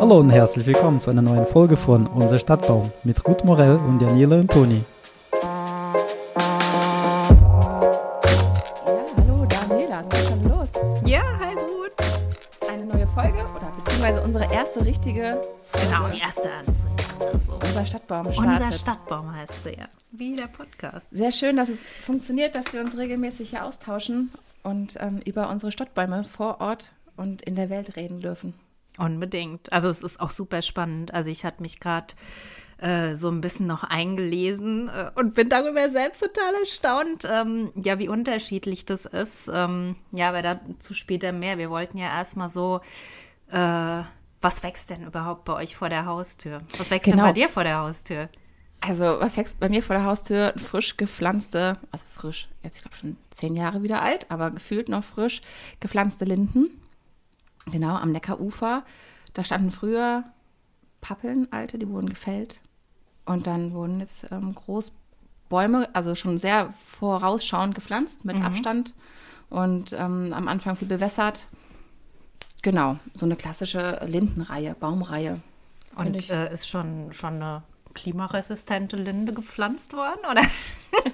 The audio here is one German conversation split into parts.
Hallo und herzlich willkommen zu einer neuen Folge von Unser Stadtbaum mit Ruth Morell und Daniela und Toni. Ja, hallo Daniela, es geht schon los. Ja, hi Ruth. Eine neue Folge oder beziehungsweise unsere erste richtige Genau, Folge. die erste. Also. Unser Stadtbaum startet. Unser Stadtbaum heißt sie ja. Wie der Podcast. Sehr schön, dass es funktioniert, dass wir uns regelmäßig hier austauschen und ähm, über unsere Stadtbäume vor Ort und in der Welt reden dürfen. Unbedingt. Also es ist auch super spannend. Also ich hatte mich gerade äh, so ein bisschen noch eingelesen äh, und bin darüber selbst total erstaunt, ähm, ja, wie unterschiedlich das ist. Ähm, ja, aber dazu später mehr. Wir wollten ja erstmal so, äh, was wächst denn überhaupt bei euch vor der Haustür? Was wächst Genau. denn bei dir vor der Haustür? Also, was wächst bei mir vor der Haustür? Frisch gepflanzte, also frisch, jetzt ich glaube schon zehn Jahre wieder alt, aber gefühlt noch frisch gepflanzte Linden. Genau, am Neckarufer. Da standen früher Pappeln, alte, die wurden gefällt. Und dann wurden jetzt ähm, Großbäume, also schon sehr vorausschauend gepflanzt, mit Abstand. Und ähm, am Anfang viel bewässert. Genau, so eine klassische Lindenreihe, Baumreihe. Und äh, ist schon, schon eine klimaresistente Linde gepflanzt worden? Oder?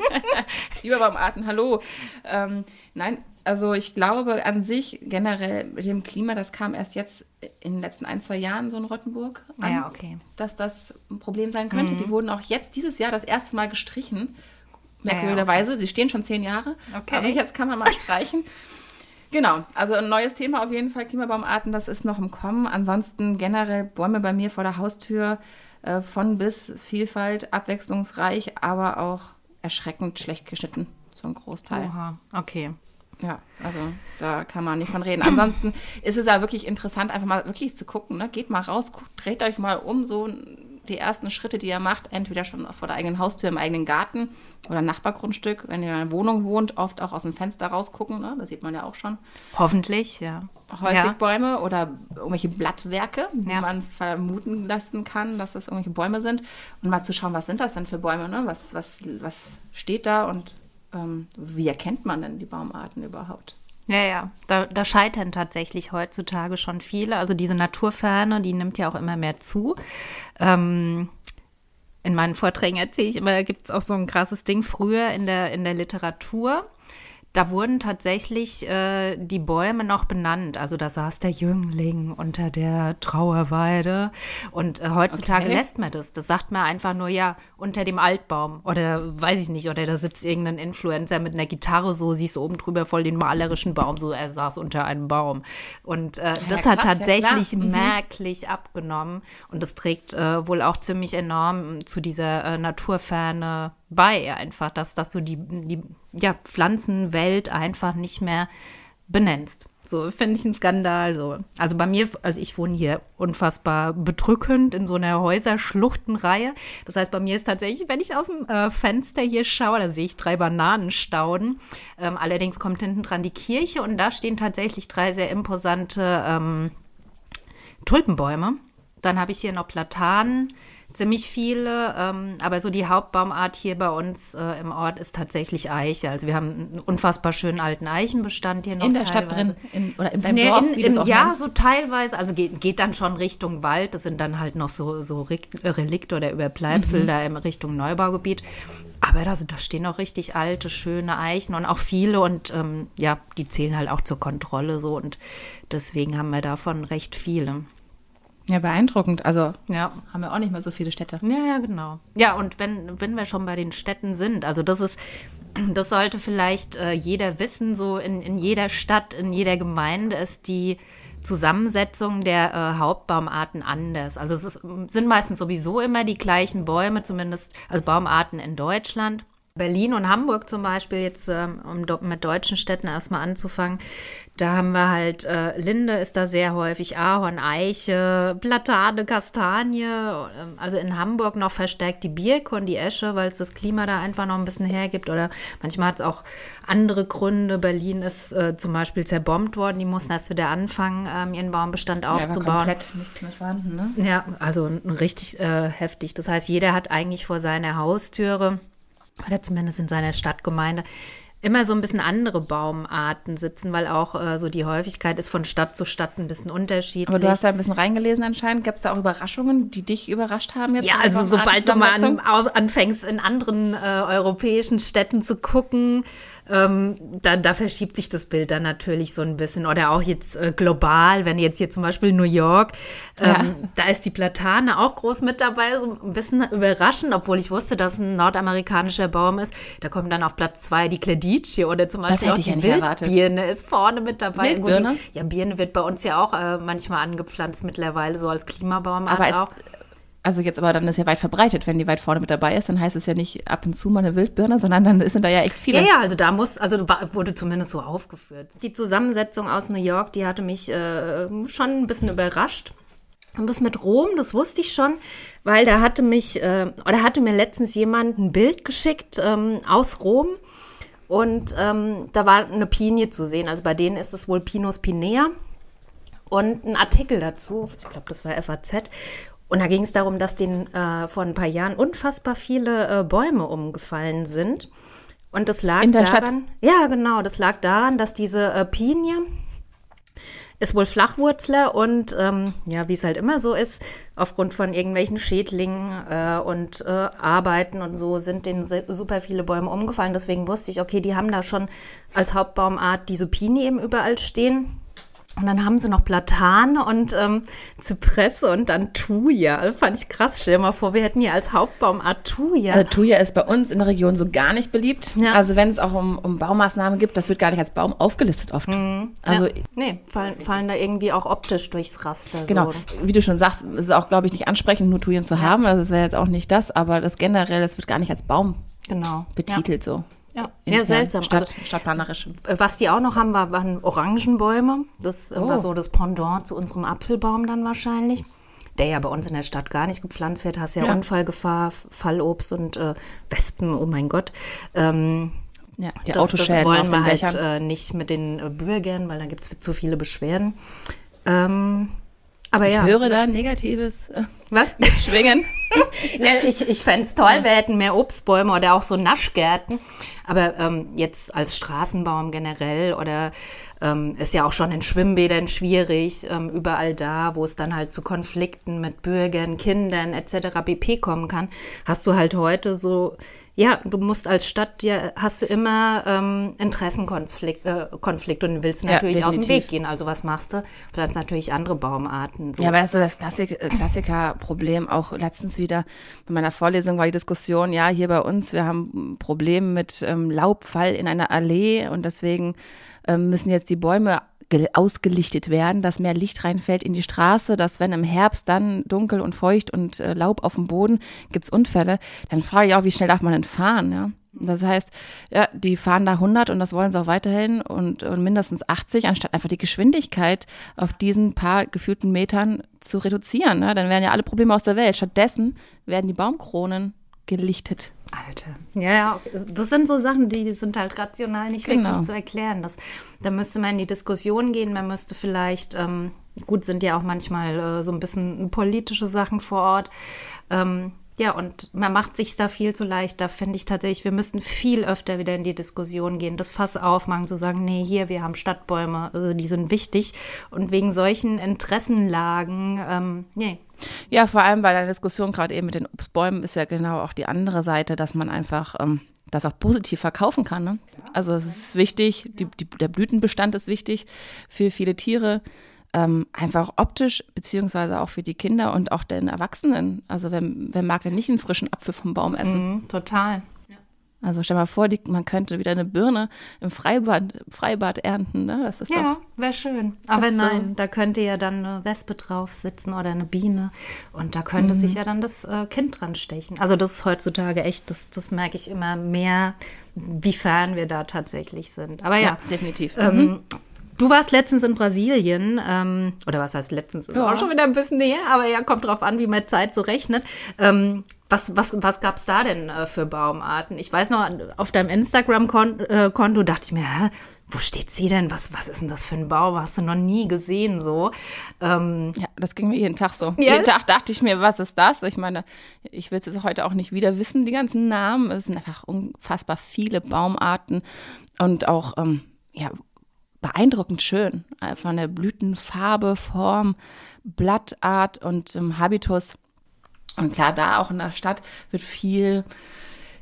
Lieber beim Arten, hallo. Ähm, nein, also ich glaube an sich generell mit dem Klima, das kam erst jetzt in den letzten ein, zwei Jahren so in Rottenburg an, Ja, okay. dass das ein Problem sein könnte. Die wurden auch jetzt dieses Jahr das erste Mal gestrichen. Ja, ja, Merkwürdigerweise. Sie stehen schon zehn Jahre. Okay. Aber jetzt kann man mal streichen. Genau, also ein neues Thema auf jeden Fall, Klimabaumarten, das ist noch im Kommen. Ansonsten generell Bäume bei mir vor der Haustür, äh, von bis Vielfalt, abwechslungsreich, aber auch erschreckend schlecht geschnitten, ein Großteil. Oha, okay. Ja, also da kann man nicht von reden. Ansonsten ist es ja wirklich interessant, einfach mal wirklich zu gucken. Ne? Geht mal raus, guckt, dreht euch mal um, so die ersten Schritte, die ihr macht, entweder schon vor der eigenen Haustür im eigenen Garten oder Nachbargrundstück, wenn ihr in einer Wohnung wohnt, oft auch aus dem Fenster rausgucken, ne? das sieht man ja auch schon. Hoffentlich, ja. Häufig Ja. Bäume oder irgendwelche Blattwerke, die Ja. man vermuten lassen kann, dass das irgendwelche Bäume sind. Und mal zu schauen, was sind das denn für Bäume, ne? was, was, was steht da und ähm, wie erkennt man denn die Baumarten überhaupt? Ja, ja. Da, da scheitern tatsächlich heutzutage schon viele. Also diese Naturferne, die nimmt ja auch immer mehr zu. Ähm, in meinen Vorträgen erzähle ich immer, da gibt es auch so ein krasses Ding früher in der, in der Literatur. Da wurden tatsächlich äh, die Bäume noch benannt. Also da saß der Jüngling unter der Trauerweide. Und äh, heutzutage Okay. lässt man das. Das sagt man einfach nur, ja, unter dem Altbaum. Oder weiß ich nicht. Oder da sitzt irgendein Influencer mit einer Gitarre, so siehst du oben drüber voll den malerischen Baum. So, er saß unter einem Baum. Und äh, das krass, hat ja, tatsächlich klar. Mhm. merklich abgenommen. Und das trägt äh, wohl auch ziemlich enorm zu dieser äh, Naturferne bei, einfach, dass, dass du die, die ja, Pflanzenwelt einfach nicht mehr benennst. So finde ich einen Skandal. So. Also bei mir, also ich wohne hier unfassbar bedrückend in so einer Häuserschluchtenreihe. Das heißt, bei mir ist tatsächlich, wenn ich aus dem äh, Fenster hier schaue, da sehe ich drei Bananenstauden. Ähm, allerdings kommt hinten dran die Kirche und da stehen tatsächlich drei sehr imposante ähm, Tulpenbäume. Dann habe ich hier noch Platanen, ziemlich viele, ähm, aber so die Hauptbaumart hier bei uns äh, im Ort ist tatsächlich Eiche. Also wir haben einen unfassbar schönen alten Eichenbestand hier noch In der Stadt teilweise. drin in, oder in deinem Nee, Dorf, in, in, ja, nennst. so teilweise. Also geht, geht dann schon Richtung Wald. Das sind dann halt noch so, so Rik- Relikte oder Überbleibsel Mhm. da in Richtung Neubaugebiet. Aber da, sind- da stehen auch richtig alte, schöne Eichen und auch viele. Und ähm, ja, die zählen halt auch zur Kontrolle so. Und deswegen haben wir davon recht viele. Ja, beeindruckend. Also Ja. haben wir auch nicht mehr so viele Städte. Ja, ja, genau. Ja, und wenn, wenn wir schon bei den Städten sind, also das ist, das sollte vielleicht äh, jeder wissen, so in, in jeder Stadt, in jeder Gemeinde ist die Zusammensetzung der äh, Hauptbaumarten anders. Also es ist, sind meistens sowieso immer die gleichen Bäume, zumindest also Baumarten in Deutschland. Berlin und Hamburg zum Beispiel, jetzt ähm, um mit deutschen Städten erstmal anzufangen, da haben wir halt, äh, Linde ist da sehr häufig, Ahorn, Eiche, Platane, Kastanie, ähm, also in Hamburg noch verstärkt die Birke und die Esche, weil es das Klima da einfach noch ein bisschen hergibt oder manchmal hat es auch andere Gründe. Berlin ist äh, zum Beispiel zerbombt worden, die mussten erst wieder anfangen, ähm, ihren Baumbestand Ja, aufzubauen. komplett nichts mehr vorhanden, ne? Ja, also richtig äh, heftig. Das heißt, jeder hat eigentlich vor seiner Haustüre oder zumindest in seiner Stadtgemeinde immer so ein bisschen andere Baumarten sitzen, weil auch äh, so die Häufigkeit ist von Stadt zu Stadt ein bisschen unterschiedlich. Aber du hast ja ein bisschen reingelesen anscheinend. Gab es da auch Überraschungen, die dich überrascht haben jetzt? Ja, also sobald du mal an, anfängst, in anderen äh, europäischen Städten zu gucken, ähm, da, da verschiebt sich das Bild dann natürlich so ein bisschen. Oder auch jetzt äh, global, wenn jetzt hier zum Beispiel New York, ähm, Ja. da ist die Platane auch groß mit dabei, so ein bisschen überraschend, obwohl ich wusste, dass ein nordamerikanischer Baum ist. Da kommt dann auf Platz zwei die Cledicie oder zum Beispiel auch die ja. Wildbirne ist vorne mit dabei. Gut, Wildbirne? die- ja, Birne wird bei uns ja auch äh, manchmal angepflanzt mittlerweile, so als Klimabaum Aber als, auch. Also jetzt aber dann ist ja weit verbreitet, wenn die weit vorne mit dabei ist, dann heißt es ja nicht ab und zu mal eine Wildbirne, sondern dann sind da ja echt viele. Ja, ja, also da muss, also wurde zumindest so aufgeführt. Die Zusammensetzung aus New York, die hatte mich äh, schon ein bisschen überrascht. Und das mit Rom, das wusste ich schon, weil da hatte mich, äh, oder hatte mir letztens jemand ein Bild geschickt ähm, aus Rom. Und ähm, da war eine Pinie zu sehen. Also bei denen ist es wohl Pinus pinea. Und ein Artikel dazu, ich glaube, das war FAZ. Und da ging es darum, dass denen äh, vor ein paar Jahren unfassbar viele äh, Bäume umgefallen sind. Und das lag daran, ja genau, das lag daran, dass diese äh, Pinie ist wohl Flachwurzler und ähm, ja, wie es halt immer so ist, aufgrund von irgendwelchen Schädlingen äh, und äh, Arbeiten und so sind denen super viele Bäume umgefallen. Deswegen wusste ich, okay, die haben da schon als Hauptbaumart diese Pinie eben überall stehen. Und dann haben sie noch Platane und ähm, Zypresse und dann Thuja. Also fand ich krass. Stell dir mal vor, wir hätten hier als Hauptbaumart Thuja. Also Thuja ist bei uns in der Region so gar nicht beliebt. Ja. Also wenn es auch um, um Baumaßnahmen gibt, das wird gar nicht als Baum aufgelistet oft. Also ja. nee, fallen, fallen da irgendwie auch optisch durchs Raster. Genau, So. wie du schon sagst, es ist auch, glaube ich, nicht ansprechend, nur Thujen zu haben. Also das wäre jetzt auch nicht das, aber das generell, das wird gar nicht als Baum Genau. betitelt so. Ja, ja. Ja seltsam. Stadt, Also, stadtplanerisch. Was die auch noch haben, war, waren Orangenbäume. Das äh, Oh. war so das Pendant zu unserem Apfelbaum dann wahrscheinlich. Der ja bei uns in der Stadt gar nicht gepflanzt wird. Hast ja, Ja. Unfallgefahr, Fallobst und äh, Wespen, oh mein Gott. Ähm, Ja, die das, das Autoschäden wollen auf wir halt äh, nicht mit den äh, Bürgern, weil da gibt es zu viele Beschwerden. Ähm, aber ja. Ich höre da negatives äh, Was? Schwingen. Ja, ich ich fände es toll, wir hätten mehr Obstbäume oder auch so Naschgärten. Aber ähm, jetzt als Straßenbaum generell oder ähm, ist ja auch schon in Schwimmbädern schwierig, ähm, überall da, wo es dann halt zu Konflikten mit Bürgern, Kindern etc. BP kommen kann, hast du halt heute so, ja, du musst als Stadt, ja, hast du immer ähm, Interessenkonflikt äh, Konflikt und willst Ja, natürlich aus dem. Weg gehen. Also was machst du? Pflanzt natürlich andere Baumarten. So. Ja, aber das ist so das Klassik äh, Klassikerproblem. Auch letztens wieder bei meiner Vorlesung war die Diskussion, ja, hier bei uns, wir haben ein Problem mit ähm, Laubfall in einer Allee und deswegen müssen jetzt die Bäume gel- ausgelichtet werden, dass mehr Licht reinfällt in die Straße, dass wenn im Herbst dann dunkel und feucht und äh, Laub auf dem Boden gibt's Unfälle, dann frage ich auch, wie schnell darf man denn fahren, ja? Das heißt, ja, die fahren da 100 und das wollen sie auch weiterhin und, und mindestens 80, anstatt einfach die Geschwindigkeit auf diesen paar gefühlten Metern zu reduzieren. Ne? Dann wären ja alle Probleme aus der Welt. Stattdessen werden die Baumkronen gelichtet. Alter. Ja, ja, das sind so Sachen, die sind halt rational nicht Genau. wirklich zu erklären. Das, da müsste man in die Diskussion gehen, man müsste vielleicht, ähm, gut, sind ja auch manchmal äh, so ein bisschen politische Sachen vor Ort. Ähm, ja, und man macht sich da viel zu leicht. Da finde ich tatsächlich, wir müssten viel öfter wieder in die Diskussion gehen, das Fass aufmachen, zu sagen, nee, hier, wir haben Stadtbäume, äh, die sind wichtig. Und wegen solchen Interessenlagen, ähm, nee, Ja, vor allem bei der Diskussion gerade eben mit den Obstbäumen ist ja genau auch die andere Seite, dass man einfach ähm, das auch positiv verkaufen kann. Ne? Also es ist wichtig, die, die, der Blütenbestand ist wichtig für viele Tiere. Ähm, einfach optisch, beziehungsweise auch für die Kinder und auch den Erwachsenen. Also wer, wer mag denn nicht einen frischen Apfel vom Baum essen? mhm, total. Also stell mal vor, die, man könnte wieder eine Birne im Freibad, Freibad ernten. Ne? Das ist Ja, wäre schön. Aber nein, da könnte ja dann eine Wespe drauf sitzen oder eine Biene. Und da könnte Mhm. sich ja dann das äh, Kind dran stechen. Also das ist heutzutage echt, das, das merke ich immer mehr, wie fern wir da tatsächlich sind. Aber ja, ja, definitiv. ähm, Du warst letztens in Brasilien, ähm, oder was heißt letztens? Ist Ja. auch schon wieder ein bisschen näher, aber ja, kommt drauf an, wie man Zeit so rechnet. Ähm, was was, was gab es da denn äh, für Baumarten? Ich weiß noch, auf deinem Instagram-Konto dachte ich mir, hä, wo steht sie denn? Was, was ist denn das für ein Baum? Hast du noch nie gesehen so? Ähm, Ja, das ging mir jeden Tag so. Ja? Jeden Tag dachte ich mir, was ist das? Ich meine, ich will es jetzt heute auch nicht wieder wissen, die ganzen Namen. Es sind einfach unfassbar viele Baumarten und auch ähm, ja, beeindruckend schön. Äh, Von der Blütenfarbe, Form, Blattart und ähm, Habitus. Und klar, da auch in der Stadt wird viel,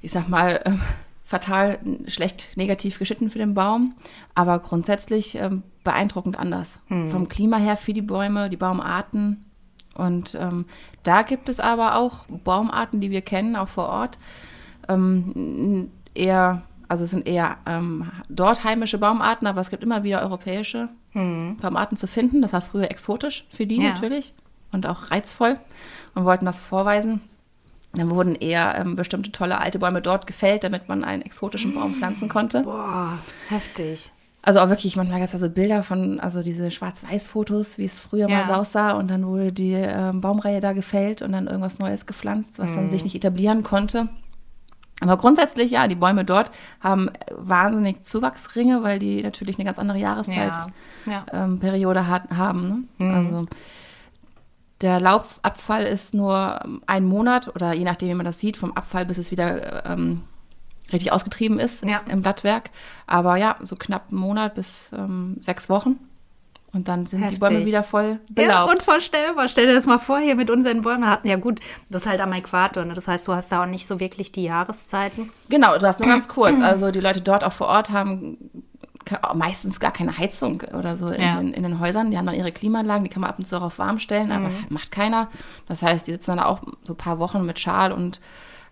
ich sag mal, ähm, fatal schlecht negativ geschnitten für den Baum, aber grundsätzlich ähm, beeindruckend anders. Vom Klima her für die Bäume, die Baumarten. Und ähm, da gibt es aber auch Baumarten, die wir kennen, auch vor Ort. Ähm, eher, also es sind eher ähm, dort heimische Baumarten, aber es gibt immer wieder europäische Baumarten zu finden. Das war früher exotisch für die Ja. natürlich und auch reizvoll und wollten das vorweisen. Dann wurden eher ähm, bestimmte tolle alte Bäume dort gefällt, damit man einen exotischen Baum pflanzen konnte. boah, heftig. Also auch wirklich, manchmal gab es da so Bilder von, also diese Schwarz-Weiß-Fotos, wie es früher Ja. mal so aussah und dann wurde die ähm, Baumreihe da gefällt und dann irgendwas Neues gepflanzt, was dann sich nicht etablieren konnte. Aber grundsätzlich, ja, die Bäume dort haben wahnsinnig Zuwachsringe, weil die natürlich eine ganz andere Jahreszeit Ja, ja. ähm, hat, haben. Ne? Also der Laubabfall ist nur ein Monat oder je nachdem, wie man das sieht, vom Abfall bis es wieder ähm, richtig ausgetrieben ist Ja. im Blattwerk. Aber ja, so knapp einen Monat bis ähm, sechs Wochen. Und dann sind die Heftig. Bäume wieder voll Ja, belaubt. unvorstellbar. Stell dir das mal vor, hier mit unseren Bäumen. Hatten ja gut, das ist halt am Äquator. Ne? Das heißt, du hast da auch nicht so wirklich die Jahreszeiten. Genau, du hast nur ganz kurz. Also die Leute dort auch vor Ort haben meistens gar keine Heizung oder so in, Ja. in, in den Häusern. Die haben dann ihre Klimaanlagen, die kann man ab und zu auch auf warm stellen, aber Mhm. macht keiner. Das heißt, die sitzen dann auch so ein paar Wochen mit Schal und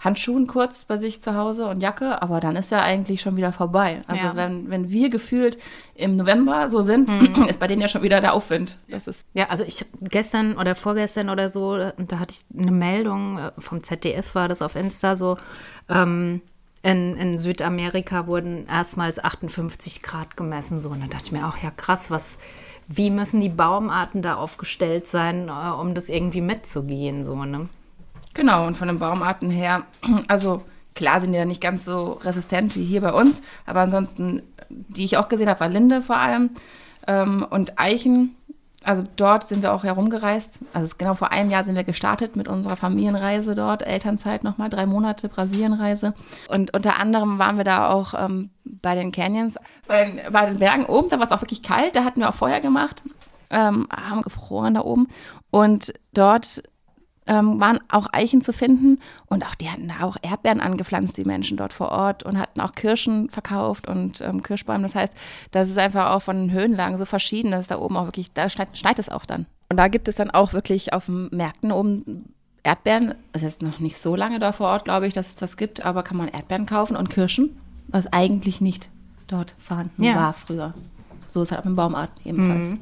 Handschuhen kurz bei sich zu Hause und Jacke, aber dann ist ja eigentlich schon wieder vorbei. Also Ja. wenn, wenn wir gefühlt im November so sind, Mhm. ist bei denen ja schon wieder der Aufwind. Das ist Ja, also ich gestern oder vorgestern oder so, da hatte ich eine Meldung äh, vom ZDF, war das auf Insta so, ähm, in, in Südamerika wurden erstmals 58 Grad gemessen. So, und dann dachte ich mir auch, ja krass, was, wie müssen die Baumarten da aufgestellt sein, äh, um das irgendwie mitzugehen, so, ne? Genau, und von den Baumarten her, also klar sind die ja nicht ganz so resistent wie hier bei uns, aber ansonsten, die ich auch gesehen habe, war Linde vor allem ähm, und Eichen. Also dort sind wir auch herumgereist. Also genau vor einem Jahr sind wir gestartet mit unserer Familienreise dort, Elternzeit nochmal, drei Monate Brasilienreise. Und unter anderem waren wir da auch ähm, bei den Canyons, bei den, bei den Bergen oben, da war es auch wirklich kalt, da hatten wir auch Feuer gemacht, ähm, haben gefroren da oben. Und dort ähm, waren auch Eichen zu finden und auch die hatten da auch Erdbeeren angepflanzt, die Menschen dort vor Ort und hatten auch Kirschen verkauft und ähm, Kirschbäume. Das heißt, das ist einfach auch von den Höhenlagen so verschieden, dass da oben auch wirklich, da schneit, schneit es auch dann. Und da gibt es dann auch wirklich auf den Märkten oben Erdbeeren. Das ist noch nicht so lange da vor Ort, glaube ich, dass es das gibt, aber kann man Erdbeeren kaufen und Kirschen, was eigentlich nicht dort vorhanden Ja. war früher. So ist es halt auch mit Baumarten ebenfalls.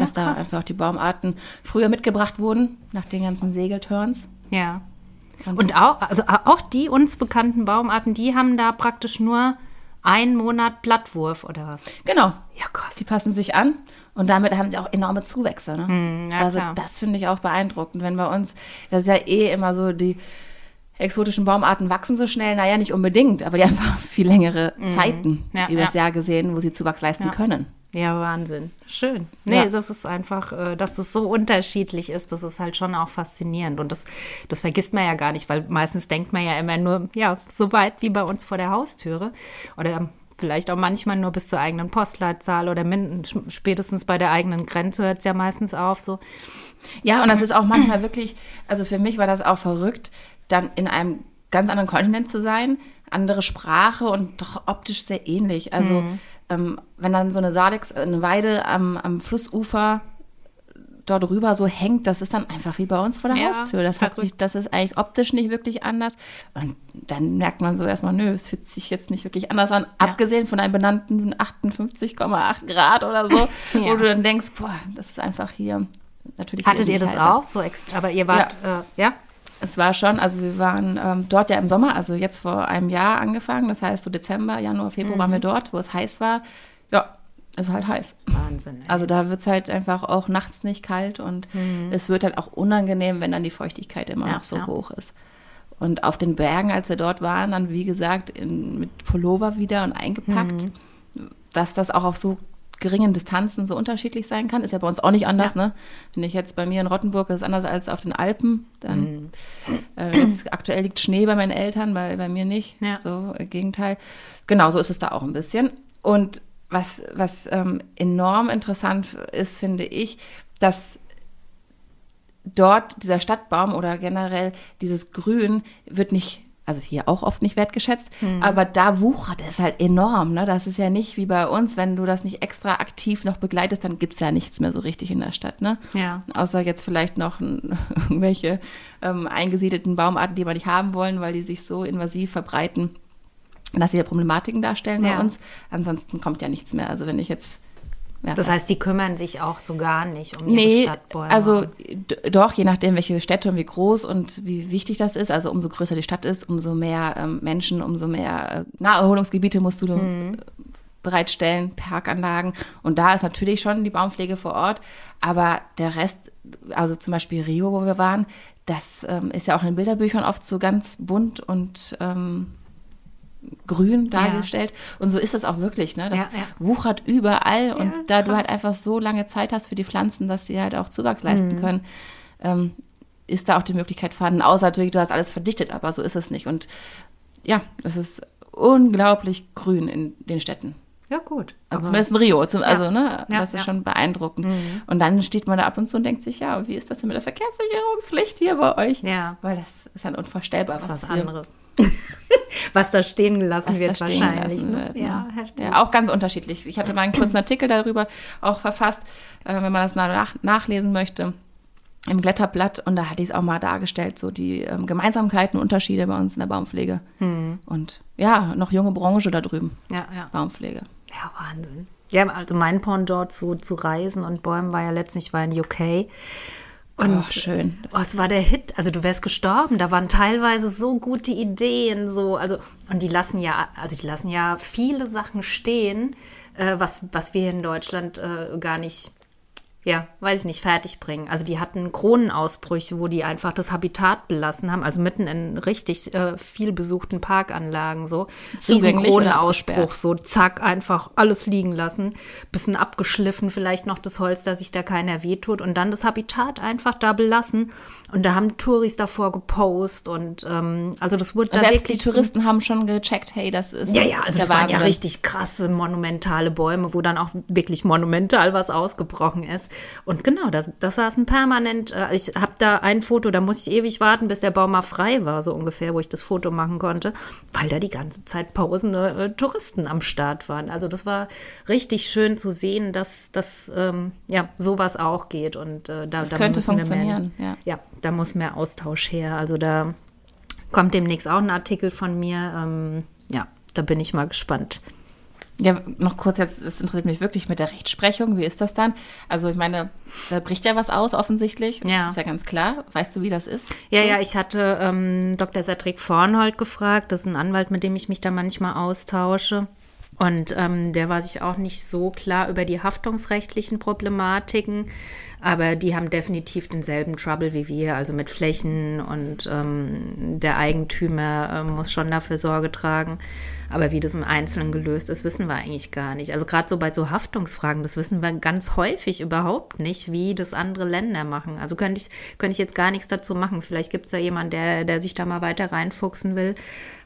Dass da krass. einfach auch die Baumarten früher mitgebracht wurden, nach den ganzen Segelturns. Ja. Und- Und auch, also auch die uns bekannten Baumarten, die haben da praktisch nur einen Monat Blattwurf oder was? Genau. Ja, krass. Die passen sich an und damit haben sie auch enorme Zuwächse. Ne? Hm, ja, also klar. das finde ich auch beeindruckend, wenn bei uns, das ist ja eh immer so, die exotischen Baumarten wachsen so schnell, naja, nicht unbedingt, aber die haben einfach viel längere Zeiten Hm. Ja, übers ja. Jahr gesehen, wo sie Zuwachs leisten Ja. können. Ja, Wahnsinn. Schön. Nee, Ja. das ist einfach, äh, dass es so unterschiedlich ist, das ist halt schon auch faszinierend. Und das, das vergisst man ja gar nicht, weil meistens denkt man ja immer nur, ja, so weit wie bei uns vor der Haustüre. Oder vielleicht auch manchmal nur bis zur eigenen Postleitzahl oder spätestens bei der eigenen Grenze hört es ja meistens auf. So. Ja, und das ist auch manchmal wirklich, also für mich war das auch verrückt, dann in einem ganz anderen Kontinent zu sein, andere Sprache und doch optisch sehr ähnlich. Also ähm, wenn dann so eine Sadex, eine Weide am, am Flussufer dort rüber so hängt, das ist dann einfach wie bei uns vor der Ja, Haustür. Das hat sich, das ist eigentlich optisch nicht wirklich anders. Und dann merkt man so erstmal, nö, es fühlt sich jetzt nicht wirklich anders an, abgesehen von einem benannten 58,8 Grad oder so, Ja. wo du dann denkst, boah, das ist einfach hier natürlich. Hattet ihr das auch? So aber ihr wart, ja. Äh, ja? Es war schon, also wir waren ähm, dort ja im Sommer, also jetzt vor einem Jahr angefangen. Das heißt, so Dezember, Januar, Februar waren wir dort, wo es heiß war. Ja, es ist halt heiß. Wahnsinn. Ey. Also da wird es halt einfach auch nachts nicht kalt und es wird halt auch unangenehm, wenn dann die Feuchtigkeit immer Ja, noch so ja. hoch ist. Und auf den Bergen, als wir dort waren, dann wie gesagt in, mit Pullover wieder und eingepackt. dass das auch auf so geringen Distanzen so unterschiedlich sein kann. Ist ja bei uns auch nicht anders. Ja. Ne? Wenn ich jetzt bei mir in Rottenburg, ist anders als auf den Alpen. Dann mhm. äh, jetzt aktuell liegt Schnee bei meinen Eltern, bei, bei mir nicht. Ja. So äh, Gegenteil. Genau, so ist es da auch ein bisschen. Und was, was ähm, enorm interessant ist, finde ich, dass dort dieser Stadtbaum oder generell dieses Grün wird nicht also hier auch oft nicht wertgeschätzt, mhm. aber da wuchert es halt enorm. Ne? Das ist ja nicht wie bei uns, wenn du das nicht extra aktiv noch begleitest, dann gibt es ja nichts mehr so richtig in der Stadt. Ne? Ja. Außer jetzt vielleicht noch irgendwelche ähm, eingesiedelten Baumarten, die wir nicht haben wollen, weil die sich so invasiv verbreiten, dass sie ja Problematiken darstellen ja. bei uns. Ansonsten kommt ja nichts mehr. Also wenn ich jetzt ja, das heißt, die kümmern sich auch so gar nicht um nee, ihre Stadtbäume. Also doch, je nachdem, welche Städte und wie groß und wie wichtig das ist. Also umso größer die Stadt ist, umso mehr ähm, Menschen, umso mehr äh, Naherholungsgebiete musst du mhm. bereitstellen, Parkanlagen. Und da ist natürlich schon die Baumpflege vor Ort. Aber der Rest, also zum Beispiel Rio, wo wir waren, das ähm, ist ja auch in Bilderbüchern oft so ganz bunt und ähm, grün dargestellt. Ja. Und so ist es auch wirklich. Ne? Das ja, ja. wuchert überall. und da krass. du halt einfach so lange Zeit hast für die Pflanzen, dass sie halt auch Zuwachs leisten mhm. können, ähm, ist da auch die Möglichkeit vorhanden. Außer natürlich, du hast alles verdichtet, aber so ist es nicht. Und ja, es ist unglaublich grün in den Städten. Ja, gut. Also zumindest in Rio. Zum, also, ne, das ist schon beeindruckend. Mhm. Und dann steht man da ab und zu und denkt sich, ja, wie ist das denn mit der Verkehrssicherungspflicht hier bei euch? Ja. Weil das ist dann unvorstellbar. Das ist was, was anderes. was da stehen gelassen wird stehen wahrscheinlich. Ne? Wird, ja, heftig. ja, auch ganz unterschiedlich. Ich hatte mal einen kurzen Artikel darüber auch verfasst, äh, wenn man das nach, nachlesen möchte im Blätterblatt und da hatte ich es auch mal dargestellt, so die ähm, Gemeinsamkeiten, Unterschiede bei uns in der Baumpflege. Hm. Und ja, noch junge Branche da drüben. Ja, ja. Baumpflege. Ja, Wahnsinn. Ja, also mein Pendant zu, zu Reisen und Bäumen war ja letztlich war in UK. Und oh, schön. Oh, es war der Hit. Also du wärst gestorben. Da waren teilweise so gute Ideen, so also und die lassen ja, also die lassen ja viele Sachen stehen, äh, was was wir in Deutschland äh, gar nicht ja, weiß ich nicht, fertig bringen. Also die hatten Kronenausbrüche, wo die einfach das Habitat belassen haben, also mitten in richtig äh, viel besuchten Parkanlagen so. Riesen Kronenausbruch, so zack, einfach alles liegen lassen, bisschen abgeschliffen, vielleicht noch das Holz, dass sich da keiner wehtut und dann das Habitat einfach da belassen. Und da haben Touris davor gepostet und ähm, also das wurde da Selbst. Die Touristen haben schon gecheckt, hey, das ist. Ja, ja, also das waren ja richtig krasse, monumentale Bäume, wo dann auch wirklich monumental was ausgebrochen ist. Und genau, das, das saßen permanent. Äh, ich habe da ein Foto, da muss ich ewig warten, bis der Baum mal frei war, so ungefähr, wo ich das Foto machen konnte, weil da die ganze Zeit pausende äh, Touristen am Start waren. Also das war richtig schön zu sehen, dass, dass ähm, ja, sowas auch geht. Und äh, da, das da könnte funktionieren. Mehr, ja. ja, da muss mehr Austausch her. Also da kommt demnächst auch ein Artikel von mir. Ähm, ja, da bin ich mal gespannt. Ja, noch kurz jetzt, das interessiert mich wirklich mit der Rechtsprechung. Wie ist das dann? Also ich meine, da bricht ja was aus offensichtlich. Ja. Ist ja ganz klar. Weißt du, wie das ist? Ja, ja, ich hatte ähm, Dr. Cedric Vornhold gefragt. Das ist ein Anwalt, mit dem ich mich da manchmal austausche. Und ähm, der war sich auch nicht so klar über die haftungsrechtlichen Problematiken, aber die haben definitiv denselben Trouble wie wir, also mit Flächen und ähm, der Eigentümer äh, muss schon dafür Sorge tragen. Aber wie das im Einzelnen gelöst ist, wissen wir eigentlich gar nicht. Also gerade so bei so Haftungsfragen, das wissen wir ganz häufig überhaupt nicht, wie das andere Länder machen. Also könnte ich, könnte ich jetzt gar nichts dazu machen. Vielleicht gibt es da jemanden, der, der sich da mal weiter reinfuchsen will.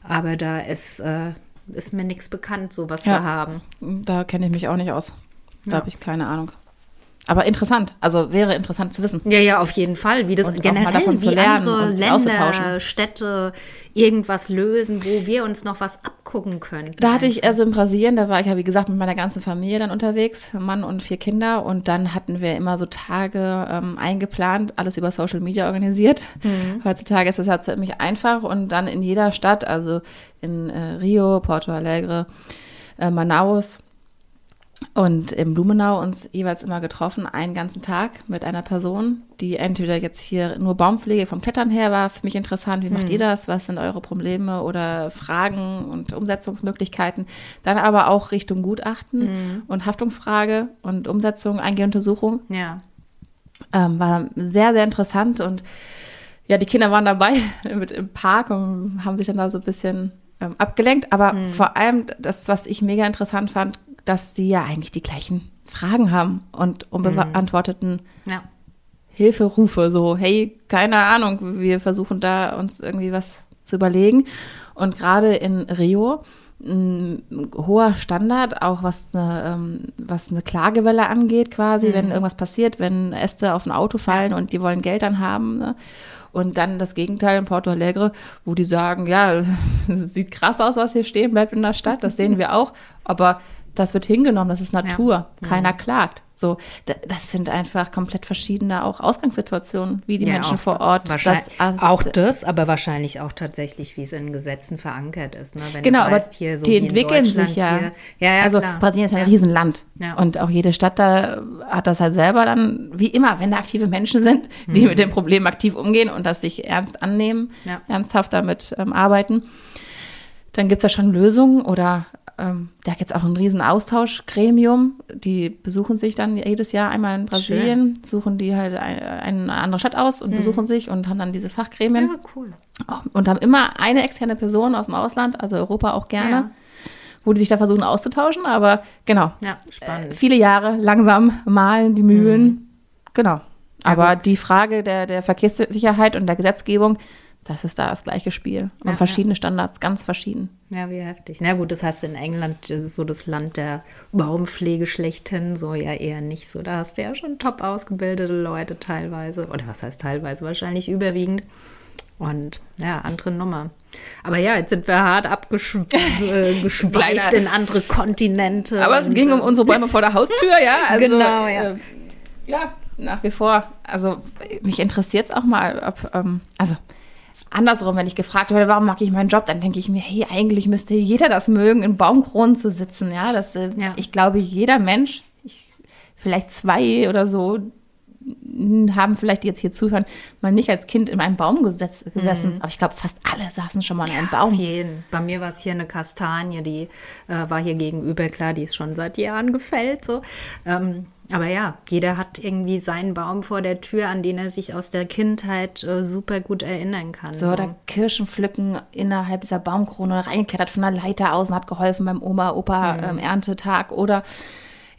Aber da ist, äh, ist mir nichts bekannt, so was ja, wir haben. Da kenne ich mich auch nicht aus. Da ja. habe ich keine Ahnung. Aber interessant, also wäre interessant zu wissen. Ja, ja, auf jeden Fall, wie das und generell, davon zu lernen andere Länder, Städte irgendwas lösen, wo wir uns noch was abgucken können. Da hatte ich also in Brasilien, da war ich ja wie gesagt mit meiner ganzen Familie dann unterwegs, Mann und vier Kinder und dann hatten wir immer so Tage ähm, eingeplant, alles über Social Media organisiert. Mhm. Heutzutage ist das ja ziemlich einfach und dann in jeder Stadt, also in äh, Rio, Porto Alegre, äh, Manaus, und im Blumenau uns jeweils immer getroffen, einen ganzen Tag mit einer Person, die entweder jetzt hier nur Baumpflege vom Klettern her war, für mich interessant, wie macht mhm. ihr das, was sind eure Probleme oder Fragen und Umsetzungsmöglichkeiten, dann aber auch Richtung Gutachten mhm. und Haftungsfrage und Umsetzung, eingehende Untersuchung. Ja. Ähm, war sehr, sehr interessant und ja, die Kinder waren dabei mit im Park und haben sich dann da so ein bisschen ähm, abgelenkt, aber mhm. vor allem das, was ich mega interessant fand, dass sie ja eigentlich die gleichen Fragen haben und unbeantworteten Ja. Hilferufe, so, hey, keine Ahnung, wir versuchen da uns irgendwie was zu überlegen. Und gerade in Rio ein hoher Standard, auch was eine, ähm, was eine Klagewelle angeht, quasi, wenn irgendwas passiert, wenn Äste auf ein Auto fallen und die wollen Geld dann haben. Ne? Und dann das Gegenteil in Porto Alegre, wo die sagen, ja, es sieht krass aus, was hier stehen bleibt in der Stadt, das sehen wir auch, aber das wird hingenommen, das ist Natur, keiner klagt. So, da- das sind einfach komplett verschiedene auch Ausgangssituationen, wie die Ja, Menschen auch vor Ort. Das, auch das, aber wahrscheinlich auch tatsächlich, wie es in Gesetzen verankert ist. Ne? Wenn Genau, du aber weißt, hier so die entwickeln sich ja. Hier, ja, ja also klar. Brasilien ist ja ein ja. Riesenland. Ja. Und auch jede Stadt da hat das halt selber dann, wie immer, wenn da aktive Menschen sind, die Mhm. mit dem Problem aktiv umgehen und das sich ernst annehmen, Ja. ernsthaft damit ähm, arbeiten, dann gibt es ja schon Lösungen oder ähm, da gibt es auch ein riesen Austauschgremium. Die besuchen sich dann jedes Jahr einmal in Brasilien, suchen die halt ein- eine andere Stadt aus und besuchen sich und haben dann diese Fachgremien Mhm. Ja, cool. und haben immer eine externe Person aus dem Ausland, also Europa auch gerne, Ja. wo die sich da versuchen auszutauschen. Aber genau, Ja, spannend. äh, viele Jahre langsam malen die Mühlen. Genau. Aber die Frage der, der Verkehrssicherheit und der Gesetzgebung, das ist da das gleiche Spiel. Und Ja, verschiedene Standards, ganz verschieden. Ja, wie heftig. Na gut, das du in England, so das Land der Baumpflege schlechthin, so ja eher nicht so. Da hast du ja schon top ausgebildete Leute teilweise. Oder was heißt teilweise? Wahrscheinlich überwiegend. Und ja, andere Nummer. Aber ja, jetzt sind wir hart abgeschweift äh, in andere Kontinente. Aber es ging um äh, unsere Bäume vor der Haustür, ja. Also, Genau, ja. Äh, ja, nach wie vor. Also mich interessiert es auch mal, ob, ähm, also andersrum, wenn ich gefragt werde, warum mag ich meinen Job, dann denke ich mir, hey, eigentlich müsste jeder das mögen, in Baumkronen zu sitzen, ja. Das, äh, Ja. Ich glaube, jeder Mensch, ich, vielleicht zwei oder so, haben vielleicht die jetzt hier zuhören, mal nicht als Kind in einem Baum gesetz, gesessen. Aber ich glaube, fast alle saßen schon mal in einem Mhm. Auf Baum. jeden. Bei mir war es hier eine Kastanie, die äh, war hier gegenüber, klar, die ist schon seit Jahren gefällt. So. Ähm, aber ja, jeder hat irgendwie seinen Baum vor der Tür, an den er sich aus der Kindheit äh, super gut erinnern kann. So, oder Kirschen pflücken innerhalb dieser Baumkrone, reingeklettert von der Leiter aus und hat geholfen beim Oma-Opa-Erntetag oder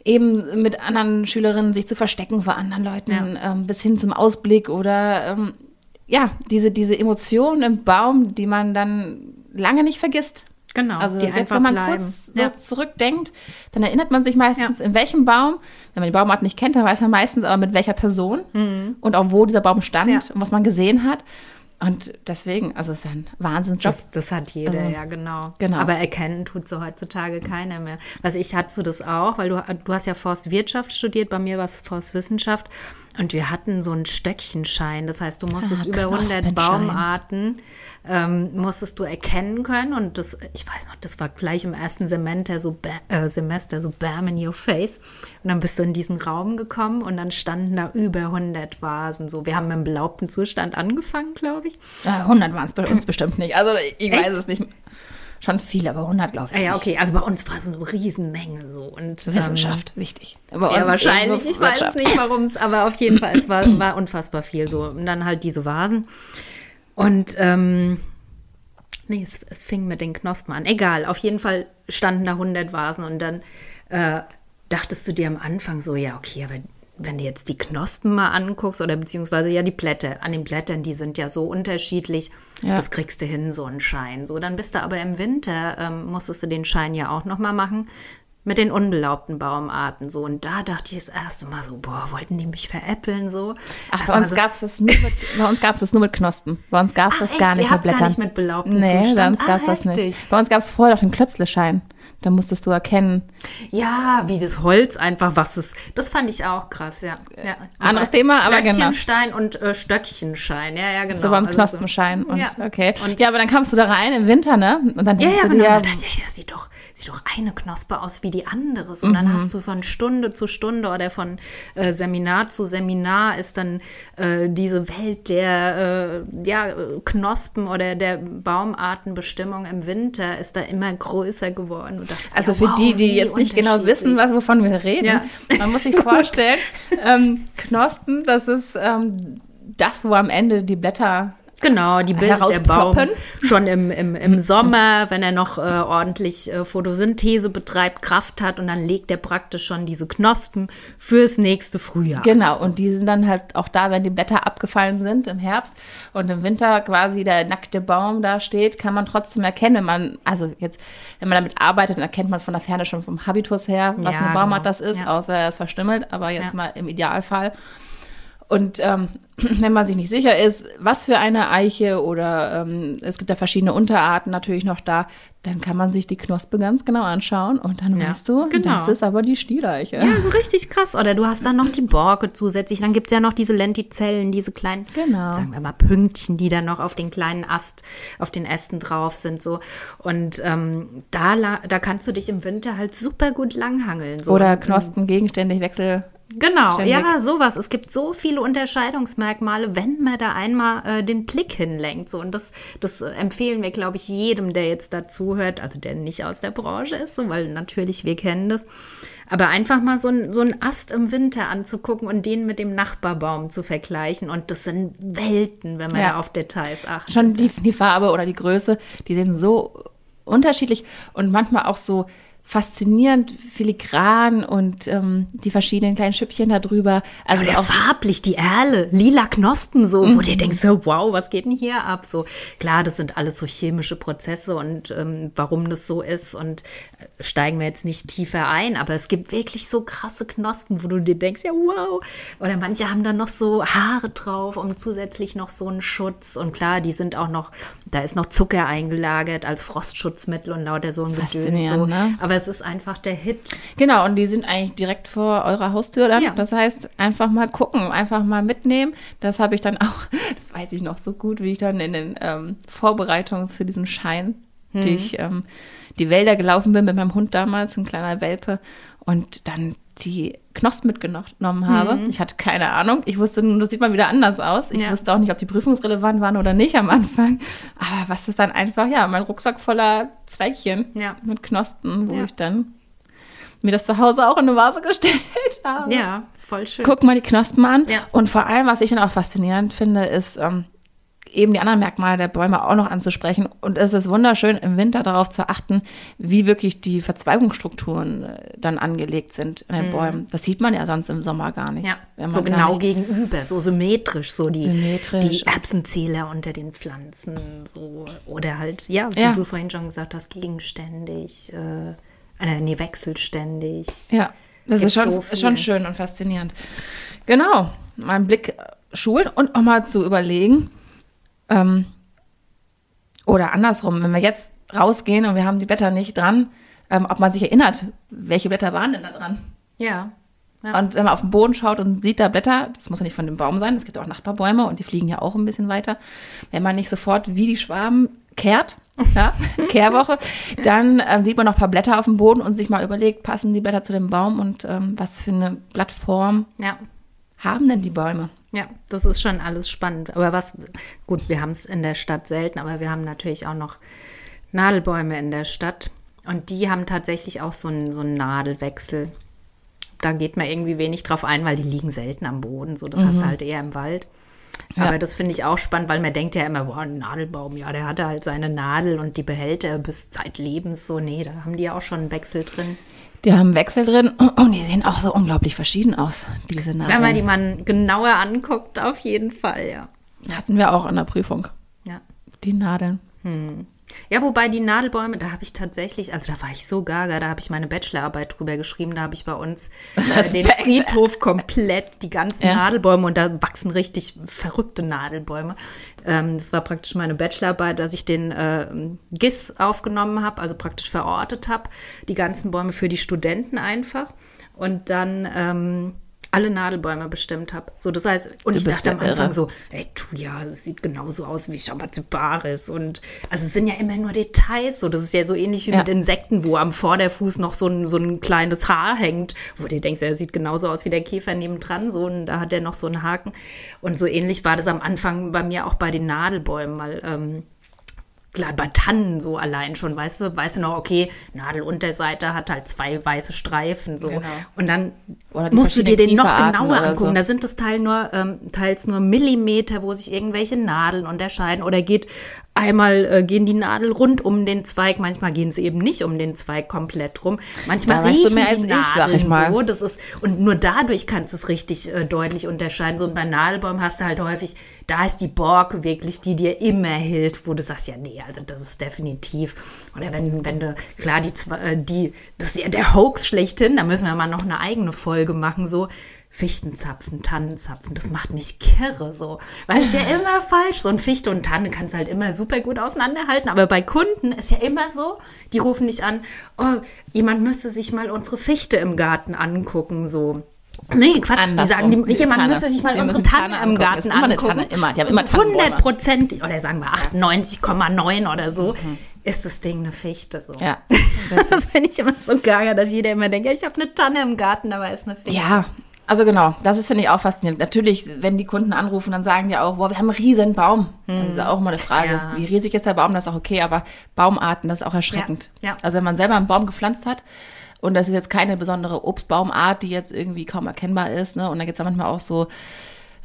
eben mit anderen Schülerinnen sich zu verstecken vor anderen Leuten, ähm, bis hin zum Ausblick oder ähm, ja, diese, diese Emotionen im Baum, die man dann lange nicht vergisst. Genau, Also die jetzt, einfach wenn man bleiben. kurz so Ja. zurückdenkt, dann erinnert man sich meistens, Ja. in welchem Baum, wenn man die Baumart nicht kennt, dann weiß man meistens aber mit welcher Person und auch wo dieser Baum stand Mhm. Ja. und was man gesehen hat. Und deswegen, also es ist ein Wahnsinnsjob. Das, das hat jeder, ja, genau. genau. Aber erkennen tut so heutzutage keiner mehr. Was ich hattest du das auch, weil du, du hast ja Forstwirtschaft studiert, bei mir war es Forstwissenschaft und wir hatten so einen Stöckchenschein. Das heißt, du musstest Ah, über 100 Knospenschein. Baumarten ähm, musstest du erkennen können und das, ich weiß noch, das war gleich im ersten Semester so, äh, Semester so bam in your face und dann bist du in diesen Raum gekommen und dann standen da über 100 Vasen so. Wir haben im belaubten Zustand angefangen, glaube ich. Äh, 100 waren es bei uns bestimmt nicht. Also ich Echt? weiß es nicht. Schon viel, aber 100 glaube ich. Ah, ja, nicht. okay, also bei uns war so eine Riesenmenge so. Und, Wissenschaft, wichtig. Bei Ähm, ja, wahrscheinlich. Ich weiß nicht, warum es, aber auf jeden Fall, es war, war unfassbar viel so. Und dann halt diese Vasen. Und, ähm, nee, es, es fing mit den Knospen an. Egal, auf jeden Fall standen da 100 Vasen und dann äh, dachtest du dir am Anfang so, ja, okay, aber wenn du jetzt die Knospen mal anguckst oder beziehungsweise ja die Blätter, an den Blättern, die sind ja so unterschiedlich, Ja. das kriegst du hin, so einen Schein. So, dann bist du aber im Winter, ähm, musstest du den Schein ja auch nochmal machen mit den unbelaubten Baumarten so. Und da dachte ich das erste Mal so, boah, wollten die mich veräppeln so? Ach, bei uns so, gab es das nur mit, bei uns gab es das nur mit Knospen. Bei uns gab es das gar echt? nicht Ihr mit habt gar Blättern. nicht mit belaubtem nee, Zustand? bei uns Ah, gab es das nicht. Bei uns gab es vorher noch den Klötzleschein. Da musstest du erkennen. Ja, wie das Holz einfach, was es, das fand ich auch krass, ja. ja. Anderes Thema, aber genau. Klötzchenstein und äh, Stöckchenschein, ja, ja, genau. So war uns Also Knospenschein. Und, Ja. Okay. Und- ja, aber dann kamst du da rein im Winter, ne? Und dann Ja, ja, du genau. dir, Da dachte ich, ey, das sieht doch, sieht doch eine Knospe aus wie die andere. Und Mhm. dann hast du von Stunde zu Stunde oder von äh, Seminar zu Seminar ist dann äh, diese Welt der äh, ja, Knospen oder der Baumartenbestimmung im Winter ist da immer größer geworden. Dachtest, Also ja, für wow, die, die jetzt nicht genau wissen, was, wovon wir reden, Ja. man muss sich vorstellen, ähm, Knospen, das ist ähm, das, wo am Ende die Blätter Genau, die bildet der Baum schon im, im, im Sommer, wenn er noch äh, ordentlich äh, Photosynthese betreibt, Kraft hat und dann legt er praktisch schon diese Knospen fürs nächste Frühjahr. Genau, und die sind dann halt auch da, wenn die Blätter abgefallen sind im Herbst und im Winter quasi der nackte Baum da steht, kann man trotzdem erkennen, wenn man, also jetzt, wenn man damit arbeitet, dann erkennt man von der Ferne schon vom Habitus her, was Ja, ein Baumart genau. das ist, Ja. außer er ist verstümmelt, aber jetzt Ja. mal im Idealfall. Und ähm, wenn man sich nicht sicher ist, was für eine Eiche oder ähm, es gibt ja verschiedene Unterarten natürlich noch da, dann kann man sich die Knospe ganz genau anschauen und dann Ja, weißt du, genau. das ist aber die Stieleiche. Ja, so richtig krass. Oder du hast dann noch die Borke zusätzlich. Dann gibt es ja noch diese Lentizellen, diese kleinen, Genau. sagen wir mal, Pünktchen, die dann noch auf den kleinen Ast, auf den Ästen drauf sind. So. Und ähm, da, da kannst du dich im Winter halt super gut langhangeln. So. Oder Knospen gegenständig Wechsel. Genau, Ständig. ja, sowas. Es gibt so viele Unterscheidungsmerkmale, wenn man da einmal äh, den Blick hinlenkt. So. Und das, das äh, empfehlen wir, glaube ich, jedem, der jetzt dazuhört, also der nicht aus der Branche ist, so, weil natürlich wir kennen das. Aber einfach mal so, ein, so einen Ast im Winter anzugucken und den mit dem Nachbarbaum zu vergleichen. Und das sind Welten, wenn man Ja. da auf Details achtet. Schon die, die Farbe oder die Größe, die sind so unterschiedlich und manchmal auch so faszinierend filigran und ähm, die verschiedenen kleinen Schüppchen da drüber. Also Oder auch farblich, die Erle, lila Knospen so, wo du denkst, so, wow, was geht denn hier ab? So, klar, das sind alles so chemische Prozesse und ähm, warum das so ist und äh, steigen wir jetzt nicht tiefer ein, aber es gibt wirklich so krasse Knospen, wo du dir denkst, ja, wow. Oder manche haben dann noch so Haare drauf und zusätzlich noch so einen Schutz und klar, die sind auch noch, da ist noch Zucker eingelagert als Frostschutzmittel und lauter so ein Gedöns. So. Ne? Aber es ist einfach der Hit. Genau, und die sind eigentlich direkt vor eurer Haustür dann. Ja. Das heißt, einfach mal gucken, einfach mal mitnehmen. Das habe ich dann auch, das weiß ich noch so gut, wie ich dann in den ähm, Vorbereitungen zu diesem Schein durch ähm, die Wälder gelaufen bin mit meinem Hund damals, ein kleiner Welpe, und dann die Knospen mitgenommen habe. Ich hatte keine Ahnung. Ich wusste das sieht mal wieder anders aus. Ich Ja. wusste auch nicht, ob die prüfungsrelevant waren oder nicht am Anfang. Aber was ist dann einfach, ja, mein Rucksack voller Zweigchen Ja. mit Knospen, wo Ja. ich dann mir das zu Hause auch in eine Vase gestellt habe. Ja, voll schön. Guck mal die Knospen an. Ja. Und vor allem, was ich dann auch faszinierend finde, ist ähm, eben die anderen Merkmale der Bäume auch noch anzusprechen. Und es ist wunderschön, im Winter darauf zu achten, wie wirklich die Verzweigungsstrukturen äh, dann angelegt sind in den Bäumen. Das sieht man ja sonst im Sommer gar nicht. Mhm. Ja, so genau gegenüber, so symmetrisch, so die, Symmetrisch. die Erbsenzähler unter den Pflanzen, so oder halt, ja, wie Ja. du vorhin schon gesagt hast, gegenständig, äh, äh, nee, wechselständig. Ja, das Gibt ist schon, so schon schön und faszinierend. Genau, meinen Blick schulen und auch mal zu überlegen, ähm, oder andersrum, wenn wir jetzt rausgehen und wir haben die Blätter nicht dran, ähm, ob man sich erinnert, welche Blätter waren denn da dran? Ja. ja. Und wenn man auf den Boden schaut und sieht da Blätter, das muss ja nicht von dem Baum sein, es gibt auch Nachbarbäume und die fliegen ja auch ein bisschen weiter. Wenn man nicht sofort wie die Schwaben kehrt, ja, Kehrwoche, dann ähm, sieht man noch ein paar Blätter auf dem Boden und sich mal überlegt, passen die Blätter zu dem Baum und ähm, was für eine Blattform ja. haben denn die Bäume? Ja, das ist schon alles spannend. Aber was, gut, wir haben es in der Stadt selten, aber wir haben natürlich auch noch Nadelbäume in der Stadt. Und die haben tatsächlich auch so einen, so einen Nadelwechsel. Da geht man irgendwie wenig drauf ein, weil die liegen selten am Boden. So, das hast du halt eher im Wald. Ja. Aber das finde ich auch spannend, weil man denkt ja immer, boah, ein Nadelbaum, ja, der hatte halt seine Nadel und die behält er bis zeitlebens. So, nee, da haben die ja auch schon einen Wechsel drin. Die haben Wechsel drin und die sehen auch so unglaublich verschieden aus, diese Wenn man Nadeln. die mal genauer anguckt, auf jeden Fall, ja. Hatten wir auch in der Prüfung, Ja. die Nadeln. Ja, wobei die Nadelbäume, da habe ich tatsächlich, also da war ich so gaga, da habe ich meine Bachelorarbeit drüber geschrieben, da habe ich bei uns äh, den. Friedhof komplett, die ganzen Ja. Nadelbäume und da wachsen richtig verrückte Nadelbäume. Ähm, das war praktisch meine Bachelorarbeit, dass ich den äh, GIS aufgenommen habe, also praktisch verortet habe, die ganzen Bäume für die Studenten einfach und dann ähm, alle Nadelbäume bestimmt habe. So, das heißt, und Du ich dachte am Anfang irre. so, ey, du, ja, das sieht genauso aus wie Schabazibaris. Und also es sind ja immer nur Details. So, das ist ja so ähnlich wie Ja. mit Insekten, wo am Vorderfuß noch so ein, so ein kleines Haar hängt, wo du denkst, er sieht genauso aus wie der Käfer nebendran. So, und da hat er noch so einen Haken. Und so ähnlich war das am Anfang bei mir auch bei den Nadelbäumen, weil ähm, klar, bei Tannen so allein schon, weißt du, weißt du noch, okay, Nadelunterseite hat halt zwei weiße Streifen so. Genau. Und dann musst du dir den noch genauer angucken. so. Da sind es teil nur, ähm, teils nur Millimeter, wo sich irgendwelche Nadeln unterscheiden. Oder geht einmal äh, gehen die Nadeln rund um den Zweig, manchmal gehen sie eben nicht um den Zweig komplett rum. Manchmal Da weißt du riechen mehr die als ich, sag Nadeln ich mal. so. Das ist, und nur dadurch kannst du es richtig äh, deutlich unterscheiden. So und bei Nadelbäumen hast du halt häufig, da ist die Borke wirklich, die dir immer hilft, wo du sagst, ja, nee, also das ist definitiv. Oder wenn, wenn du, klar, die, äh, die, das ist ja der Hoax schlechthin, da müssen wir mal noch eine eigene Folge machen, so. Fichtenzapfen, Tannenzapfen, das macht mich kirre so. Weil es ist ja immer falsch. So ein Fichte und Tanne kannst halt immer super gut auseinanderhalten. Aber bei Kunden ist ja immer so, die rufen dich an, oh, jemand müsste sich mal unsere Fichte im Garten angucken, so. Nee, Quatsch, die Andersrum, sagen, die, die jemand Tanne. müsste sich mal Wir unsere Tanne, Tanne im. Garten immer angucken. Tanne, immer. Die haben immer Tannenbäume. 100 Prozent, oder sagen wir 98,9 oder so, ist das Ding eine Fichte. So. Mhm. Ja. Das finde ich immer so gaga, dass jeder immer denkt, ja, ich habe eine Tanne im Garten, aber ist eine Fichte. Ja, also genau, das ist, finde ich, auch faszinierend. Natürlich, wenn die Kunden anrufen, dann sagen die auch, boah, wir haben einen riesen Baum. Das ist auch mal eine Frage. Ja. Wie riesig ist der Baum? Das ist auch okay, aber Baumarten, das ist auch erschreckend. Ja, ja. Also wenn man selber einen Baum gepflanzt hat und das ist jetzt keine besondere Obstbaumart, die jetzt irgendwie kaum erkennbar ist, ne? Und da gibt es manchmal auch so,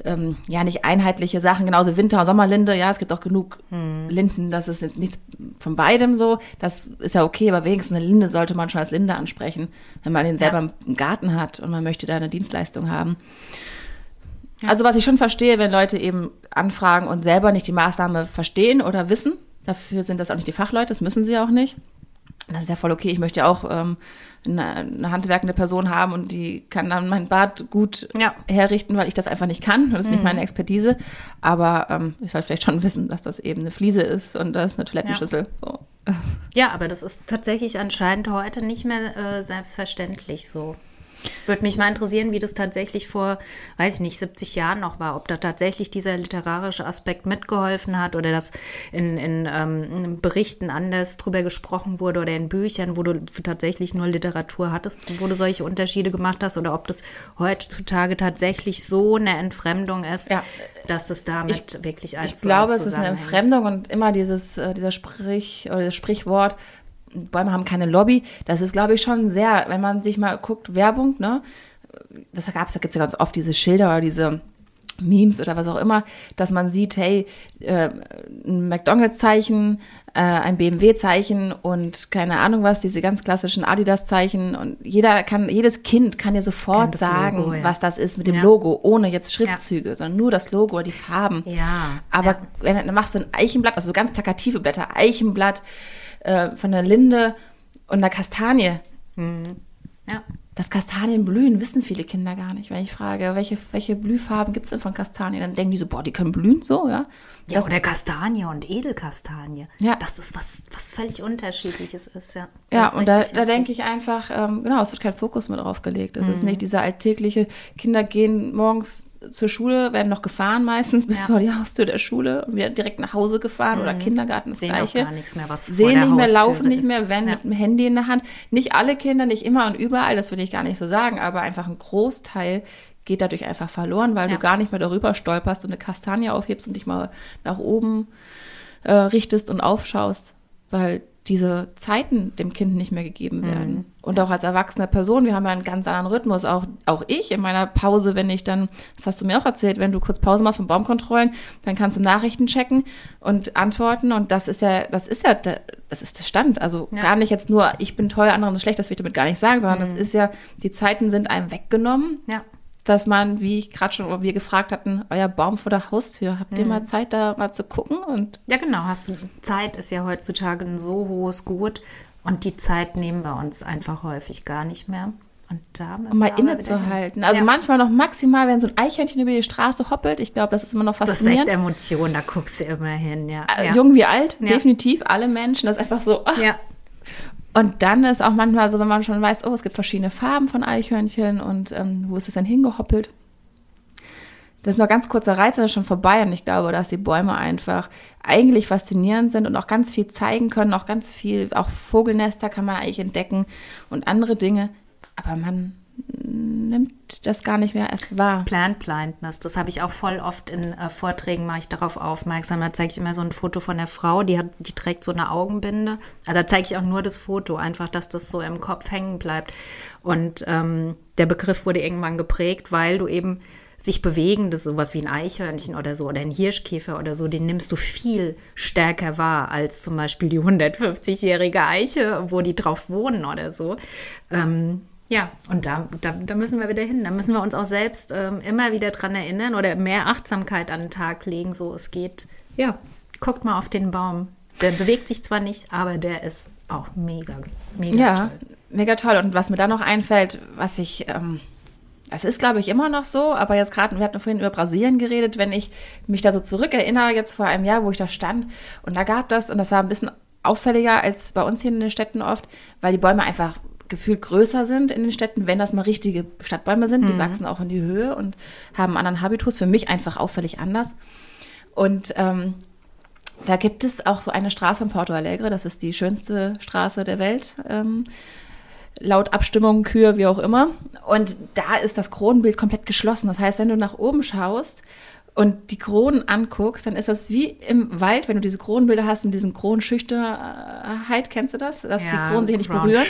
ähm, ja, nicht einheitliche Sachen, genauso Winter- und Sommerlinde, ja, es gibt auch genug Hm. Linden, das ist jetzt nichts von beidem so, das ist ja okay, aber wenigstens eine Linde sollte man schon als Linde ansprechen, wenn man den selber Ja. im Garten hat und man möchte da eine Dienstleistung haben. Also was ich schon verstehe, wenn Leute eben anfragen und selber nicht die Maßnahme verstehen oder wissen, dafür sind das auch nicht die Fachleute, das müssen sie auch nicht. Das ist ja voll okay. Ich möchte ja auch ähm, eine, handwerkende Person haben und die kann dann mein Bad gut Ja. herrichten, weil ich das einfach nicht kann. Das ist nicht meine Expertise. Aber ähm, ich sollte vielleicht schon wissen, dass das eben eine Fliese ist und das ist eine Toilettenschüssel. So. Ja, aber das ist tatsächlich anscheinend heute nicht mehr äh, selbstverständlich so. Würde mich mal interessieren, wie das tatsächlich vor, weiß ich nicht, 70 Jahren noch war. Ob da tatsächlich dieser literarische Aspekt mitgeholfen hat oder dass in, in, ähm, in Berichten anders drüber gesprochen wurde oder in Büchern, wo du tatsächlich nur Literatur hattest, wo du solche Unterschiede gemacht hast oder ob das heutzutage tatsächlich so eine Entfremdung ist, Ja. dass es damit wirklich eins Ich glaube, es ist eine. Entfremdung und immer dieses, äh, dieser Sprich oder das Sprichwort, Bäume haben keine Lobby. Das ist, glaube ich, schon sehr, wenn man sich mal guckt, Werbung, ne? Das gab's, da gibt es ja ganz oft diese Schilder oder diese Memes oder was auch immer, dass man sieht, hey, äh, ein McDonalds-Zeichen, äh, ein BMW-Zeichen und keine Ahnung was, diese ganz klassischen Adidas-Zeichen und jeder kann, jedes Kind kann dir sofort das sagen, Logo, ja. was das ist mit dem Ja. Logo, ohne jetzt Schriftzüge, sondern nur das Logo oder die Farben. Ja, Aber ja. wenn dann machst du ein Eichenblatt, also so ganz plakative Blätter, Eichenblatt äh, von der Linde und einer Kastanie. Ja. Dass Kastanien blühen, wissen viele Kinder gar nicht. Wenn ich frage, welche, welche Blühfarben gibt es denn von Kastanien, dann denken die so, boah, die können blühen so, ja. Ja, Das- oder Kastanie und Edelkastanie. Ja. Das ist was, was völlig Unterschiedliches ist, ja. Ja, Das ist und da, da denke ich einfach, ähm, genau, es wird kein Fokus mehr drauf gelegt. Es Mhm. ist nicht dieser alltägliche, Kinder gehen morgens zur Schule, werden noch gefahren meistens bis Ja. Mhm. vor die Haustür der Schule und wieder direkt nach Hause gefahren oder Kindergarten das Sehen auch Gleiche. gar nichts mehr, was vor Sehen der nicht mehr, Haustüre laufen nicht ist. mehr, werden Ja. mit dem Handy in der Hand. Nicht alle Kinder, nicht immer und überall, das will ich gar nicht so sagen, aber einfach ein Großteil geht dadurch einfach verloren, weil Ja. du gar nicht mehr darüber stolperst und eine Kastanie aufhebst und dich mal nach oben äh, richtest und aufschaust, weil diese Zeiten dem Kind nicht mehr gegeben werden. Und auch als erwachsene Person, wir haben ja einen ganz anderen Rhythmus. Auch, auch ich in meiner Pause, wenn ich dann, das hast du mir auch erzählt, wenn du kurz Pause machst von Baumkontrollen, dann kannst du Nachrichten checken und antworten. Und das ist ja, das ist ja, der, das ist der Stand. Also Ja. gar nicht jetzt nur, ich bin toll, andere sind schlecht, das will ich damit gar nicht sagen, sondern das ist ja, die Zeiten sind einem weggenommen Ja. Dass man, wie ich gerade schon, oder wir gefragt hatten, euer Baum vor der Haustür, habt Mhm. ihr mal Zeit, da mal zu gucken? Und ja, genau. Hast du Zeit ist ja heutzutage ein so hohes Gut und die Zeit nehmen wir uns einfach häufig gar nicht mehr. Und da um mal innezuhalten. Also ja. manchmal noch maximal, wenn so ein Eichhörnchen über die Straße hoppelt, ich glaube, das ist immer noch das faszinierend. weckt Emotionen, da guckst du immer hin, ja. Äh, ja. Jung wie alt, Ja. definitiv, alle Menschen, das ist einfach so. ach. ja. Und dann ist auch manchmal so, wenn man schon weiß, oh, es gibt verschiedene Farben von Eichhörnchen und ähm, wo ist es denn hingehoppelt? Das ist noch ganz kurzer Reiz, dann ist schon vorbei und ich glaube, dass die Bäume einfach eigentlich faszinierend sind und auch ganz viel zeigen können, auch ganz viel, auch Vogelnester kann man eigentlich entdecken und andere Dinge, aber man nimmt das gar nicht mehr erst wahr. Plant Blindness, das habe ich auch voll oft in äh, Vorträgen, mache ich darauf aufmerksam. Da zeige ich immer so ein Foto von der Frau, die, hat, die trägt so eine Augenbinde. Also da zeige ich auch nur das Foto, einfach, dass das so im Kopf hängen bleibt. Und ähm, der Begriff wurde irgendwann geprägt, weil du eben sich bewegendes, sowas wie ein Eichhörnchen oder so oder ein Hirschkäfer oder so, den nimmst du viel stärker wahr als zum Beispiel die 150-jährige Eiche, wo die drauf wohnen oder so. Ähm, ja, und da, da, da, müssen wir wieder hin. Da müssen wir uns auch selbst ähm, immer wieder dran erinnern oder mehr Achtsamkeit an den Tag legen, so es geht. Ja, guckt mal auf den Baum. Der bewegt sich zwar nicht, aber der ist auch mega, mega ja, toll. mega toll. Und was mir da noch einfällt, was ich ähm, das ist, glaube ich, immer noch so, aber jetzt gerade, wir hatten vorhin über Brasilien geredet, wenn ich mich da so zurückerinnere, jetzt vor einem Jahr, wo ich da stand und da gab das, und das war ein bisschen auffälliger als bei uns hier in den Städten oft, weil die Bäume einfach gefühlt größer sind in den Städten, wenn das mal richtige Stadtbäume sind. Die mhm. wachsen auch in die Höhe und haben einen anderen Habitus. Für mich einfach auffällig anders. Und ähm, da gibt es auch so eine Straße in Porto Alegre, das ist die schönste Straße der Welt. Ähm, laut Abstimmung, Kühe, wie auch immer. Und da ist das Kronenbild komplett geschlossen. Das heißt, wenn du nach oben schaust und die Kronen anguckst, dann ist das wie im Wald, wenn du diese Kronenbilder hast mit diesen Kronenschüchterheit, kennst du das? Dass ja, die Kronen sich nicht berühren.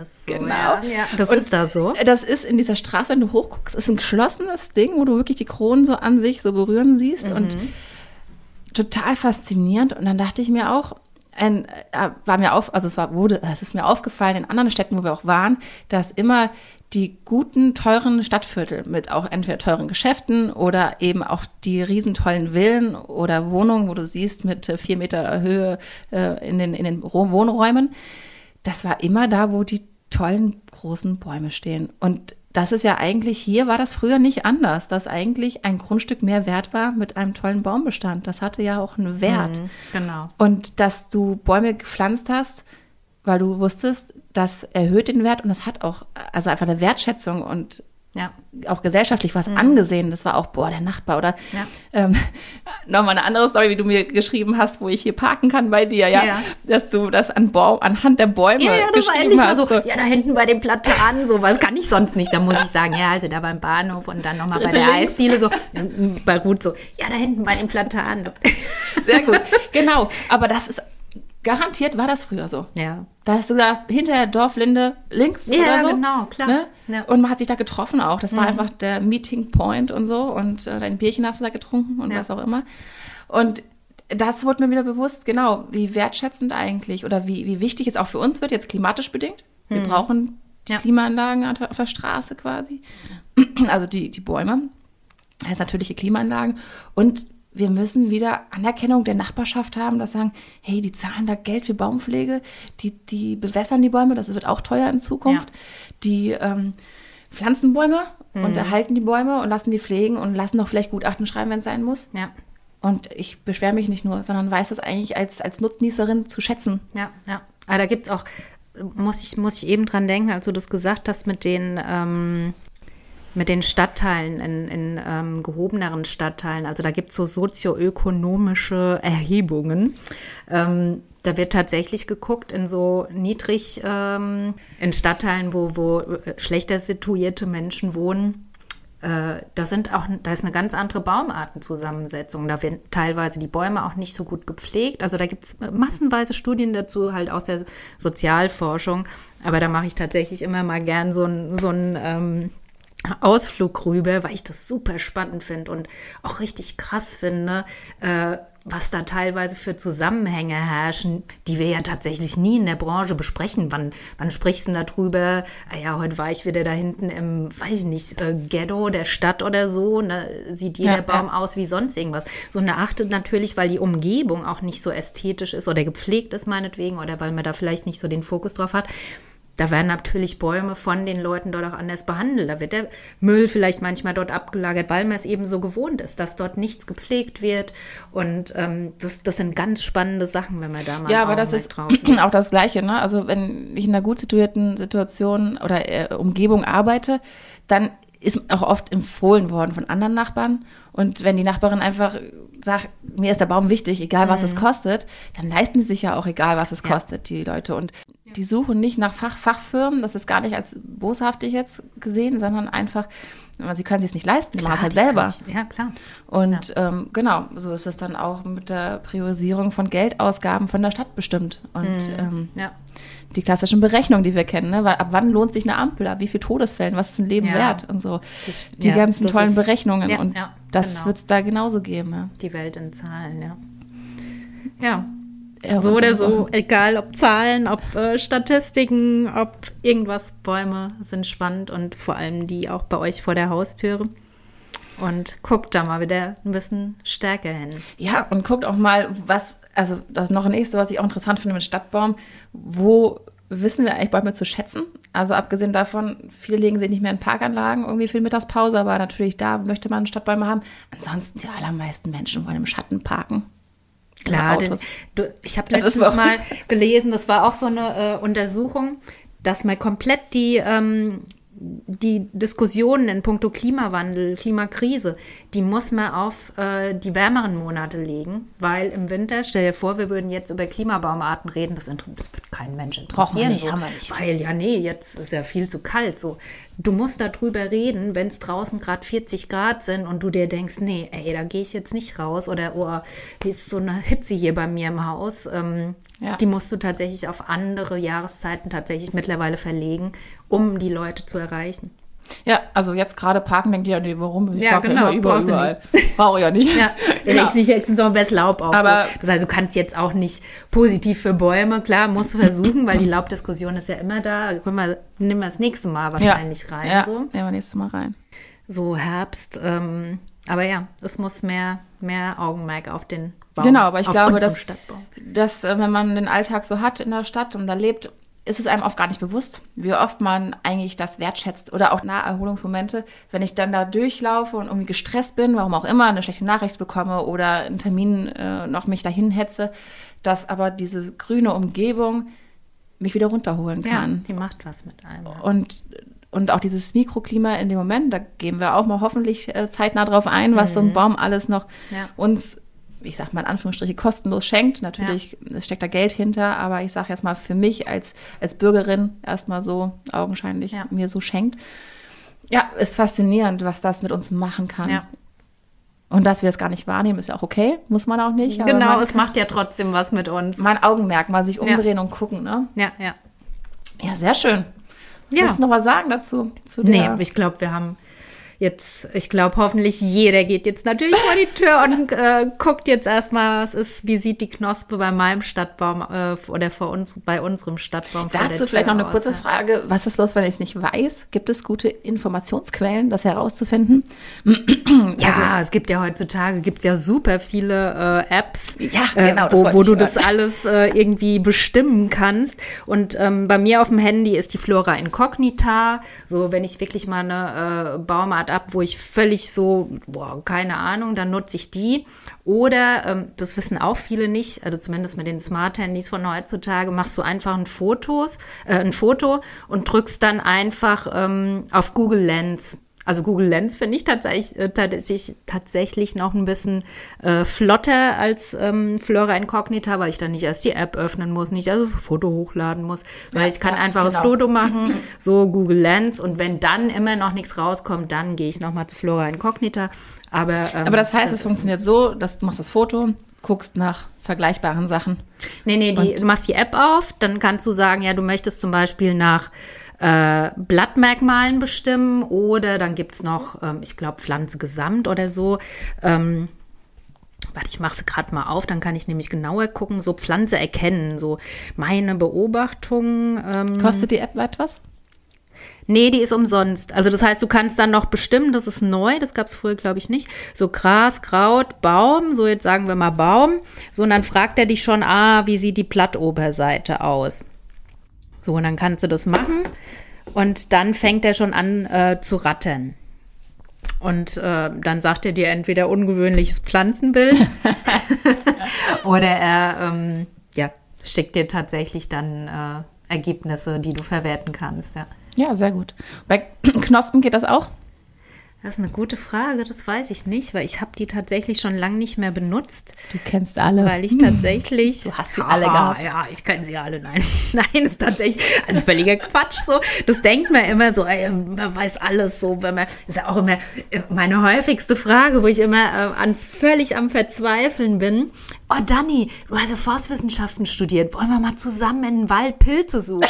Ist so, genau. Ja, ja. Das und ist da so. Das ist in dieser Straße, wenn du hochguckst, ist ein geschlossenes Ding, wo du wirklich die Kronen so an sich so berühren siehst mhm. und total faszinierend. Und dann dachte ich mir auch, ein, äh, war mir auf, also es war, wurde, es ist mir aufgefallen in anderen Städten, wo wir auch waren, dass immer die guten, teuren Stadtviertel mit auch entweder teuren Geschäften oder eben auch die riesentollen Villen oder Wohnungen, wo du siehst, mit äh, vier Meter Höhe äh, in, den, in den Wohnräumen, das war immer da, wo die tollen großen Bäume stehen. Und das ist ja eigentlich, hier war das früher nicht anders, dass eigentlich ein Grundstück mehr wert war mit einem tollen Baumbestand. Das hatte ja auch einen Wert. Mhm, genau. Und dass du Bäume gepflanzt hast, weil du wusstest, das erhöht den Wert und das hat auch, also einfach eine Wertschätzung und ja. Auch gesellschaftlich was mhm. angesehen. Das war auch, boah, der Nachbar oder ja. ähm, nochmal eine andere Story, wie du mir geschrieben hast, wo ich hier parken kann bei dir, ja. ja. Dass du das an Baum, anhand der Bäume ja, ja, das war endlich hast. Mal so, ja, da hinten bei den Platanen, so was kann ich sonst nicht. Da muss ich sagen, ja, also da beim Bahnhof und dann nochmal bei der links. Eisdiele so, bei Ruth so, ja, da hinten bei den Platanen. So. Sehr gut. Genau. Aber das ist Garantiert war das früher so. Ja. Da hast du gesagt, hinter Dorflinde links ja, oder so. Ja, genau, klar. Ne? Ja. Und man hat sich da getroffen auch. Das war mhm. einfach der Meeting Point und so. Und äh, dein Bierchen hast du da getrunken und ja. was auch immer. Und das wurde mir wieder bewusst, genau, wie wertschätzend eigentlich oder wie, wie wichtig es auch für uns wird, jetzt klimatisch bedingt. Wir mhm. brauchen ja. Klimaanlagen auf der Straße quasi. Also die, die Bäume. Das heißt natürliche Klimaanlagen. Und wir müssen wieder Anerkennung der Nachbarschaft haben, dass sagen, hey, die zahlen da Geld für Baumpflege, die, die bewässern die Bäume, das wird auch teuer in Zukunft. Ja. Die ähm, pflanzen Bäume mhm. und erhalten die Bäume und lassen die pflegen und lassen doch vielleicht Gutachten schreiben, wenn es sein muss. Ja. Und ich beschwere mich nicht nur, sondern weiß das eigentlich als, als Nutznießerin zu schätzen. Ja, ja. Aber da gibt es auch, muss ich, muss ich eben dran denken, als du das gesagt hast mit den ähm, mit den Stadtteilen, in, in ähm, gehobeneren Stadtteilen. Also da gibt es so sozioökonomische Erhebungen. Ähm, da wird tatsächlich geguckt in so niedrig, ähm, in Stadtteilen, wo, wo äh, schlechter situierte Menschen wohnen. Äh, da sind auch, da ist eine ganz andere Baumartenzusammensetzung. Da werden teilweise die Bäume auch nicht so gut gepflegt. Also da gibt es massenweise Studien dazu, halt aus der Sozialforschung. Aber da mache ich tatsächlich immer mal gern so ein, so ein ähm, Ausflug rüber, weil ich das super spannend finde und auch richtig krass finde, äh, was da teilweise für Zusammenhänge herrschen, die wir ja tatsächlich nie in der Branche besprechen. Wann, wann sprichst du darüber? Ah ja, heute war ich wieder da hinten im, weiß ich nicht, äh, Ghetto der Stadt oder so. Ne? Sieht jeder ja, Baum ja. aus wie sonst irgendwas. So eine achtet natürlich, weil die Umgebung auch nicht so ästhetisch ist oder gepflegt ist meinetwegen oder weil man da vielleicht nicht so den Fokus drauf hat da werden natürlich Bäume von den Leuten dort auch anders behandelt. Da wird der Müll vielleicht manchmal dort abgelagert, weil man es eben so gewohnt ist, dass dort nichts gepflegt wird. Und ähm, das, das sind ganz spannende Sachen, wenn man da mal Ja, aber das ist auch das Gleiche. Ne? Also wenn ich in einer gut situierten Situation oder äh, Umgebung arbeite, dann ist auch oft empfohlen worden von anderen Nachbarn Und wenn die Nachbarin einfach sagt, mir ist der Baum wichtig, egal was es kostet, dann leisten sie sich ja auch egal, was es Mhm. Ja. kostet, die Leute. Und die suchen nicht nach Fach Fachfirmen, das ist gar nicht als boshaftig jetzt gesehen, sondern einfach, sie können sich es nicht leisten, die machen es halt selber. ich- Ja, klar. Und ähm, genau, so ist es dann auch mit der Priorisierung von Geldausgaben von der Stadt bestimmt. Und ähm, Ja. Die klassischen Berechnungen, die wir kennen, ne? Ab wann lohnt sich eine Ampel, ab wie viel Todesfällen, was ist ein Leben Ja. wert und so. Das- Die ja, ganzen tollen ist- Berechnungen Ja, und das genau. wird es da genauso geben. Die Welt in Zahlen, ja. Ja, so oder so, egal ob Zahlen, ob äh, Statistiken, ob irgendwas, Bäume sind spannend und vor allem die auch bei euch vor der Haustüre. Und guckt da mal wieder ein bisschen stärker hin. Ja, und guckt auch mal, was, also das ist noch ein nächste, was ich auch interessant finde mit Stadtbaum, wo wissen wir eigentlich Bäume zu schätzen? Also abgesehen davon, viele legen sie nicht mehr in Parkanlagen irgendwie die Mittagspause, aber natürlich da möchte man Stadtbäume haben. Ansonsten, die allermeisten Menschen wollen im Schatten parken. Klar, denn, du, ich habe so. mal gelesen, das war auch so eine äh, Untersuchung, dass man komplett die, ähm, die Diskussionen in puncto Klimawandel, Klimakrise, die muss man auf äh, die wärmeren Monate legen, weil im Winter, stell dir vor, wir würden jetzt über Klimabaumarten reden, das, das wird kein Mensch interessieren. nicht, so, haben wir nicht. Weil ja, nee, jetzt ist ja viel zu kalt. So. Du musst darüber reden, wenn es draußen gerade 40 Grad sind und du dir denkst, nee, ey, da gehe ich jetzt nicht raus oder oh, hier ist so eine Hitze hier bei mir im Haus. Ähm, Ja. Die musst du tatsächlich auf andere Jahreszeiten tatsächlich mittlerweile verlegen, um die Leute zu erreichen. Ja, also jetzt gerade parken, denkt ihr, nee, warum? Ich Ja, parke genau, immer überall. überall. Brauche ja nicht. Ja, der Klar. legt sich jetzt so ein bisschen Laub auf. Aber- so. Das heißt, du kannst jetzt auch nicht positiv für Bäume. Klar, musst du versuchen, weil die Laubdiskussion ist ja immer da. Mal, nimm mal das nächste Mal wahrscheinlich rein. Ja, So. nehmen wir nächstes Mal rein. so Herbst. Ähm, aber ja, es muss mehr, mehr Augenmerk auf den Baum. Genau, aber ich glaube, dass, Stadtbaum. dass äh, wenn man den Alltag so hat in der Stadt und da lebt, ist es einem oft gar nicht bewusst, wie oft man eigentlich das wertschätzt oder auch Naherholungsmomente, wenn ich dann da durchlaufe und irgendwie gestresst bin, warum auch immer, eine schlechte Nachricht bekomme oder einen Termin äh, noch mich dahin hetze, dass aber diese grüne Umgebung mich wieder runterholen Ja, kann. die macht was mit einem. ja. Und, und auch dieses Mikroklima in dem Moment, da gehen wir auch mal hoffentlich äh, zeitnah drauf ein, was so ein Baum alles noch Mhm. Ja. uns, ich sag mal in Anführungsstriche, kostenlos schenkt. Natürlich es steckt da Geld hinter, aber ich sage jetzt mal für mich als, als Bürgerin erstmal so augenscheinlich Ja. mir so schenkt. Ja, ist faszinierend, was das mit uns machen kann. Ja. Und dass wir es gar nicht wahrnehmen, ist ja auch okay, muss man auch nicht. Genau, es macht ja trotzdem was mit uns. Mein Augenmerk, mal sich umdrehen und gucken, ne? Ja, ja. Ja, sehr schön. Ja. Willst du noch was sagen dazu? Zu Nee, ich glaube, wir haben jetzt, ich glaube, hoffentlich jeder geht jetzt natürlich vor die Tür und äh, guckt jetzt erstmal, was ist, wie sieht die Knospe bei meinem Stadtbaum äh, oder vor uns, bei unserem Stadtbaum vor der Dazu vielleicht noch eine kurze aus, ja. Frage. Was ist los, wenn ich es nicht weiß? Gibt es gute Informationsquellen, das herauszufinden? Ja, es gibt ja heutzutage gibt's ja super viele äh, Apps, Ja, äh, genau, das wo, wo du hören. das alles äh, irgendwie bestimmen kannst. Und ähm, bei mir auf dem Handy ist die Flora Incognita. So, wenn ich wirklich mal eine äh, Baumart ab, wo ich völlig so, boah, keine Ahnung, dann nutze ich die. Oder, ähm, das wissen auch viele nicht, also zumindest mit den Smart-Handys von heutzutage, machst du einfach ein, Fotos, äh, ein Foto und drückst dann einfach ähm, auf Google Lens. Also Google Lens finde ich tatsächlich, äh, tatsächlich, tatsächlich noch ein bisschen äh, flotter als ähm, Flora Incognita, weil ich dann nicht erst die App öffnen muss, nicht erst das Foto hochladen muss, weil Ja, ich kann ja, einfach das genau. Foto machen, so Google Lens und wenn dann immer noch nichts rauskommt, dann gehe ich nochmal zu Flora Incognita. Aber, ähm, Aber das heißt, es ist- funktioniert so, dass du machst das Foto, guckst nach vergleichbaren Sachen. Nee, nee, die, du machst die App auf, dann kannst du sagen, ja, du möchtest zum Beispiel nach äh, Blattmerkmalen bestimmen oder dann gibt es noch, ähm, ich glaube, Pflanze gesamt oder so. Ähm, warte, ich mache sie gerade mal auf, dann kann ich nämlich genauer gucken, so Pflanze erkennen, so meine Beobachtung. Ähm, Kostet die App etwas? Nee, die ist umsonst. Also das heißt, du kannst dann noch bestimmen, das ist neu, das gab es früher, glaube ich, nicht. So Gras, Kraut, Baum, so jetzt sagen wir mal Baum. So, und dann fragt er dich schon, ah, wie sieht die Blattoberseite aus? So, und dann kannst du das machen. Und dann fängt er schon an äh, zu rattern. Und äh, dann sagt er dir entweder ungewöhnliches Pflanzenbild oder er ähm, ja, schickt dir tatsächlich dann äh, Ergebnisse, die du verwerten kannst. Ja. Ja, sehr gut. Bei Knospen geht das auch? Das ist eine gute Frage, das weiß ich nicht, weil ich habe die tatsächlich schon lange nicht mehr benutzt. Du kennst alle. Weil ich tatsächlich. Du hast sie alle gehabt. Ja, ich kenne sie alle. Nein, nein, ist tatsächlich also völliger Quatsch. So, das denkt man immer so, ey, man weiß alles so. Wenn man, ist ja auch immer meine häufigste Frage, wo ich immer äh, ans völlig am Verzweifeln bin. Oh, Dani, du hast ja Forstwissenschaften studiert. Wollen wir mal zusammen in den Wald Pilze suchen?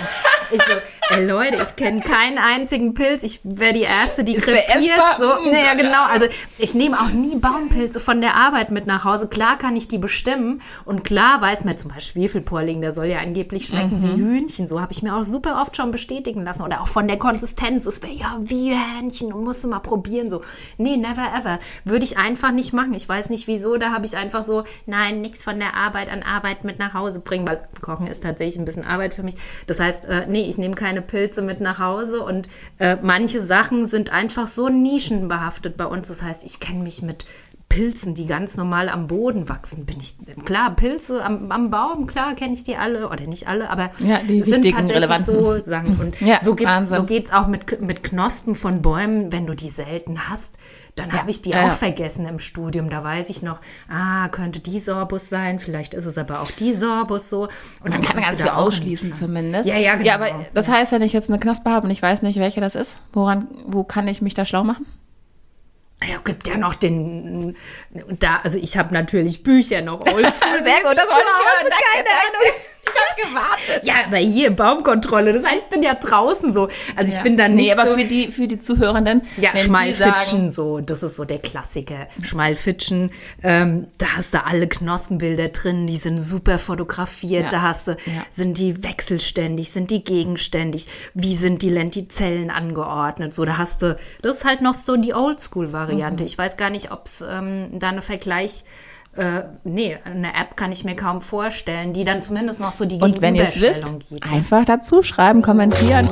Ich so, ey Leute, ich kenne keinen einzigen Pilz. Ich wäre die Erste, die krepiert. So, naja, genau. Also ich nehme auch nie Baumpilze von der Arbeit mit nach Hause. Klar kann ich die bestimmen. Und klar weiß man zum Beispiel Schwefelporling, der soll ja angeblich schmecken mhm. wie Hühnchen. So habe ich mir auch super oft schon bestätigen lassen. Oder auch von der Konsistenz. Es wäre ja wie Hähnchen und musst du mal probieren. So, nee, never ever. Würde ich einfach nicht machen. Ich weiß nicht wieso. Da habe ich einfach so, nein, nichts von der Arbeit an Arbeit mit nach Hause bringen, weil Kochen ist tatsächlich ein bisschen Arbeit für mich. Das heißt, äh, nee, ich nehme keine Pilze mit nach Hause und äh, manche Sachen sind einfach so nischenbehaftet bei uns. Das heißt, ich kenne mich mit Pilzen, die ganz normal am Boden wachsen, bin ich klar. Pilze am, am Baum, klar kenne ich die alle oder nicht alle, aber ja, die sind tatsächlich relevanten. so Sachen. Und ja, so, so geht es auch mit, mit Knospen von Bäumen, wenn du die selten hast. Dann ja, habe ich die ja, auch vergessen im Studium. Da weiß ich noch, ah, könnte die Sorbus sein, vielleicht ist es aber auch die Sorbus so. Und dann kann man ganz viel ausschließen zumindest. Ja, ja, genau. Ja, aber das heißt, wenn ich jetzt eine Knospe habe und ich weiß nicht, welche das ist, woran, wo kann ich mich da schlau machen? Ja, gibt ja noch den, da, also ich habe natürlich Bücher noch oldschool. Sehr gut, das wollte ich hören. Keine Ahnung. Ich habe gewartet. Ja, aber hier Baumkontrolle, das heißt, ich bin ja draußen so. Also ich ja. bin dann nicht Nee, aber so, für die, für die Zuhörenden. Ja, Schmalfitschen so, das ist so der Klassiker. Schmalfitschen, ähm, da hast du alle Knospenbilder drin, die sind super fotografiert, ja. da hast du, ja. sind die wechselständig, sind die gegenständig, wie sind die Lentizellen angeordnet, so, da hast du, das ist halt noch so die Oldschool-Variante. Mhm. Ich weiß gar nicht, ob es ähm, da eine Vergleich äh, nee, eine App kann ich mir kaum vorstellen, die dann zumindest noch so die Und wenn ihr es wisst, gibt. einfach dazu schreiben, kommentieren.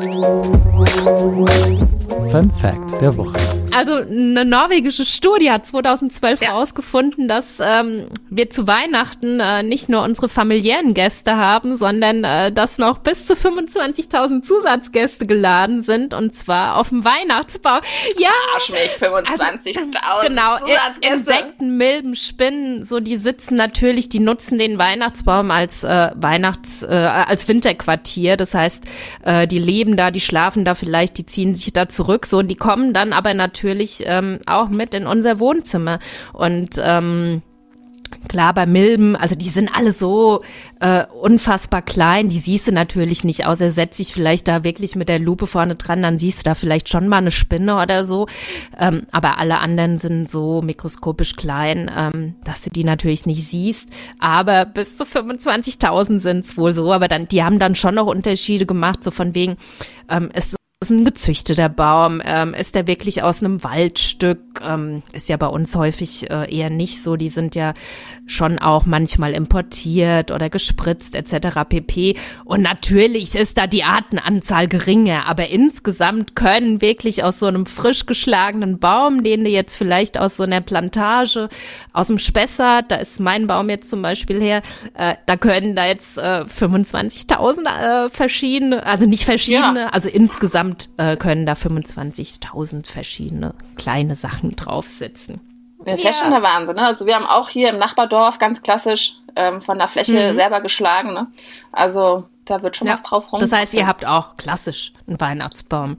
Fun Fact der Woche. Also eine norwegische Studie hat 2012 herausgefunden, ja. dass ähm, wir zu Weihnachten äh, nicht nur unsere familiären Gäste haben, sondern äh, dass noch bis zu 25.000 Zusatzgäste geladen sind und zwar auf dem Weihnachtsbau. Ja, Arschmilch, 25.000 also, genau, Zusatzgäste. Insekten, Milben, Spinnen, so die sitzen natürlich, die nutzen den Weihnachtsbaum als äh, Weihnachts, äh, als Winterquartier. Das heißt, äh, die leben da, die schlafen da vielleicht, die ziehen sich da zurück, so und die kommen dann aber natürlich ähm, auch mit in unser Wohnzimmer und ähm, Klar, bei Milben, also die sind alle so äh, unfassbar klein, die siehst du natürlich nicht, außer setz dich vielleicht da wirklich mit der Lupe vorne dran, dann siehst du da vielleicht schon mal eine Spinne oder so. Ähm, aber alle anderen sind so mikroskopisch klein, ähm, dass du die natürlich nicht siehst. Aber bis zu 25.000 sind es wohl so, aber dann, die haben dann schon noch Unterschiede gemacht, so von wegen, ähm, ist ist ein gezüchteter Baum? Ähm, ist der wirklich aus einem Waldstück? Ähm, ist ja bei uns häufig äh, eher nicht so. Die sind ja schon auch manchmal importiert oder gespritzt etc. pp. Und natürlich ist da die Artenanzahl geringer, aber insgesamt können wirklich aus so einem frisch geschlagenen Baum, den du jetzt vielleicht aus so einer Plantage, aus dem Spessart, da ist mein Baum jetzt zum Beispiel her, äh, da können da jetzt äh, 25.000 äh, verschiedene, also nicht verschiedene, ja. also insgesamt äh, können da 25.000 verschiedene kleine Sachen draufsitzen. Das ist ja. ja schon der Wahnsinn. Ne? Also wir haben auch hier im Nachbardorf ganz klassisch ähm, von der Fläche mhm. selber geschlagen. Ne? Also da wird schon ja. was drauf rum. Das heißt, ihr habt auch klassisch einen Weihnachtsbaum.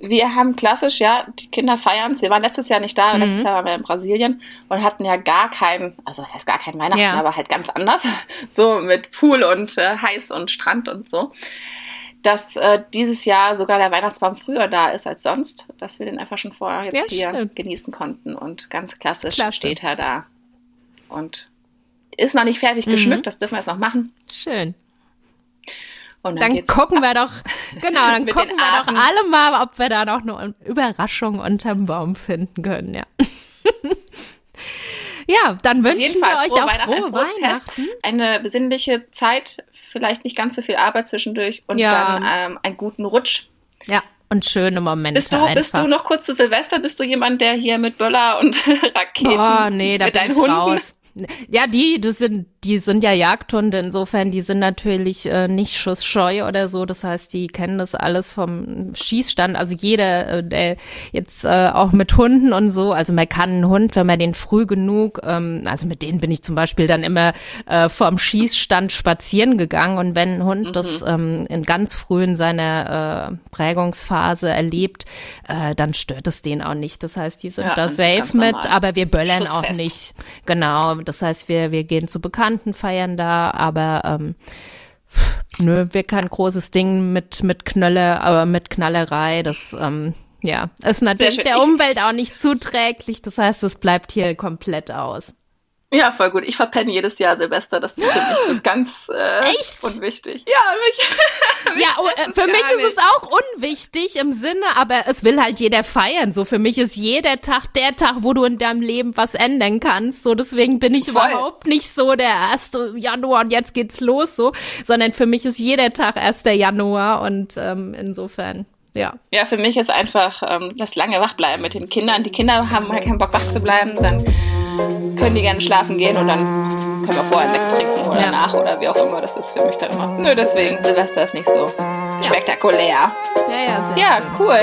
Wir haben klassisch, ja, die Kinder feiern es. Wir waren letztes Jahr nicht da, mhm. letztes Jahr waren wir in Brasilien und hatten ja gar keinen, also was heißt gar keinen Weihnachten, ja. aber halt ganz anders. So mit Pool und äh, heiß und Strand und so dass äh, dieses Jahr sogar der Weihnachtsbaum früher da ist als sonst, dass wir den einfach schon vorher jetzt ja, hier genießen konnten. Und ganz klassisch Klasse. steht er da. Und ist noch nicht fertig mhm. geschmückt, das dürfen wir jetzt noch machen. Schön. Und dann, dann gucken wir doch, genau, dann gucken wir doch alle mal, ob wir da noch eine Überraschung unterm Baum finden können, ja. ja, dann wünschen wir euch auch frohe Weihnachten. Eine besinnliche Zeit vielleicht nicht ganz so viel Arbeit zwischendurch und ja. dann ähm, einen guten Rutsch. Ja, und schöne Momente. Bist du, einfach. bist du noch kurz zu Silvester? Bist du jemand, der hier mit Böller und Raketen Oh, nee, da bin ich raus. Ja, die, das sind die sind ja Jagdhunde, insofern, die sind natürlich äh, nicht schussscheu oder so. Das heißt, die kennen das alles vom Schießstand. Also jeder, äh, der jetzt äh, auch mit Hunden und so, also man kann einen Hund, wenn man den früh genug, ähm, also mit denen bin ich zum Beispiel dann immer äh, vom Schießstand spazieren gegangen und wenn ein Hund mhm. das ähm, in ganz früh in seiner äh, Prägungsphase erlebt, äh, dann stört es den auch nicht. Das heißt, die sind ja, da safe mit, aber wir böllern auch nicht. Genau. Das heißt, wir, wir gehen zu Bekannten Bekannten feiern da, aber ähm, nö, wir kein großes Ding mit, mit Knölle, aber mit Knallerei, das, ähm, ja, ist natürlich der Umwelt auch nicht zuträglich. Das heißt, es bleibt hier komplett aus. Ja, voll gut. Ich verpenne jedes Jahr Silvester. Das ist für mich so ganz äh, Echt? unwichtig. Ja, mich, mich ja oh, äh, für mich nicht. ist es auch unwichtig im Sinne, aber es will halt jeder feiern. So für mich ist jeder Tag der Tag, wo du in deinem Leben was ändern kannst. So deswegen bin ich voll. überhaupt nicht so der 1. Januar und jetzt geht's los so, sondern für mich ist jeder Tag 1. Januar und ähm, insofern ja. Ja, für mich ist einfach ähm, das lange Wachbleiben mit den Kindern. Die Kinder haben halt keinen Bock wach zu bleiben, dann können die gerne schlafen gehen und dann können wir vorher wegtrinken oder ja. nach oder wie auch immer. Das ist für mich dann immer. Nö, deswegen, Silvester ist nicht so spektakulär. Ja, ja, sehr Ja, cool.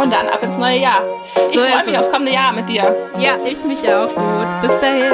Und dann ab ins neue Jahr. Ich so freue mich aufs kommende Jahr mit dir. Ja, ich mich auch. Gut. Bis dahin.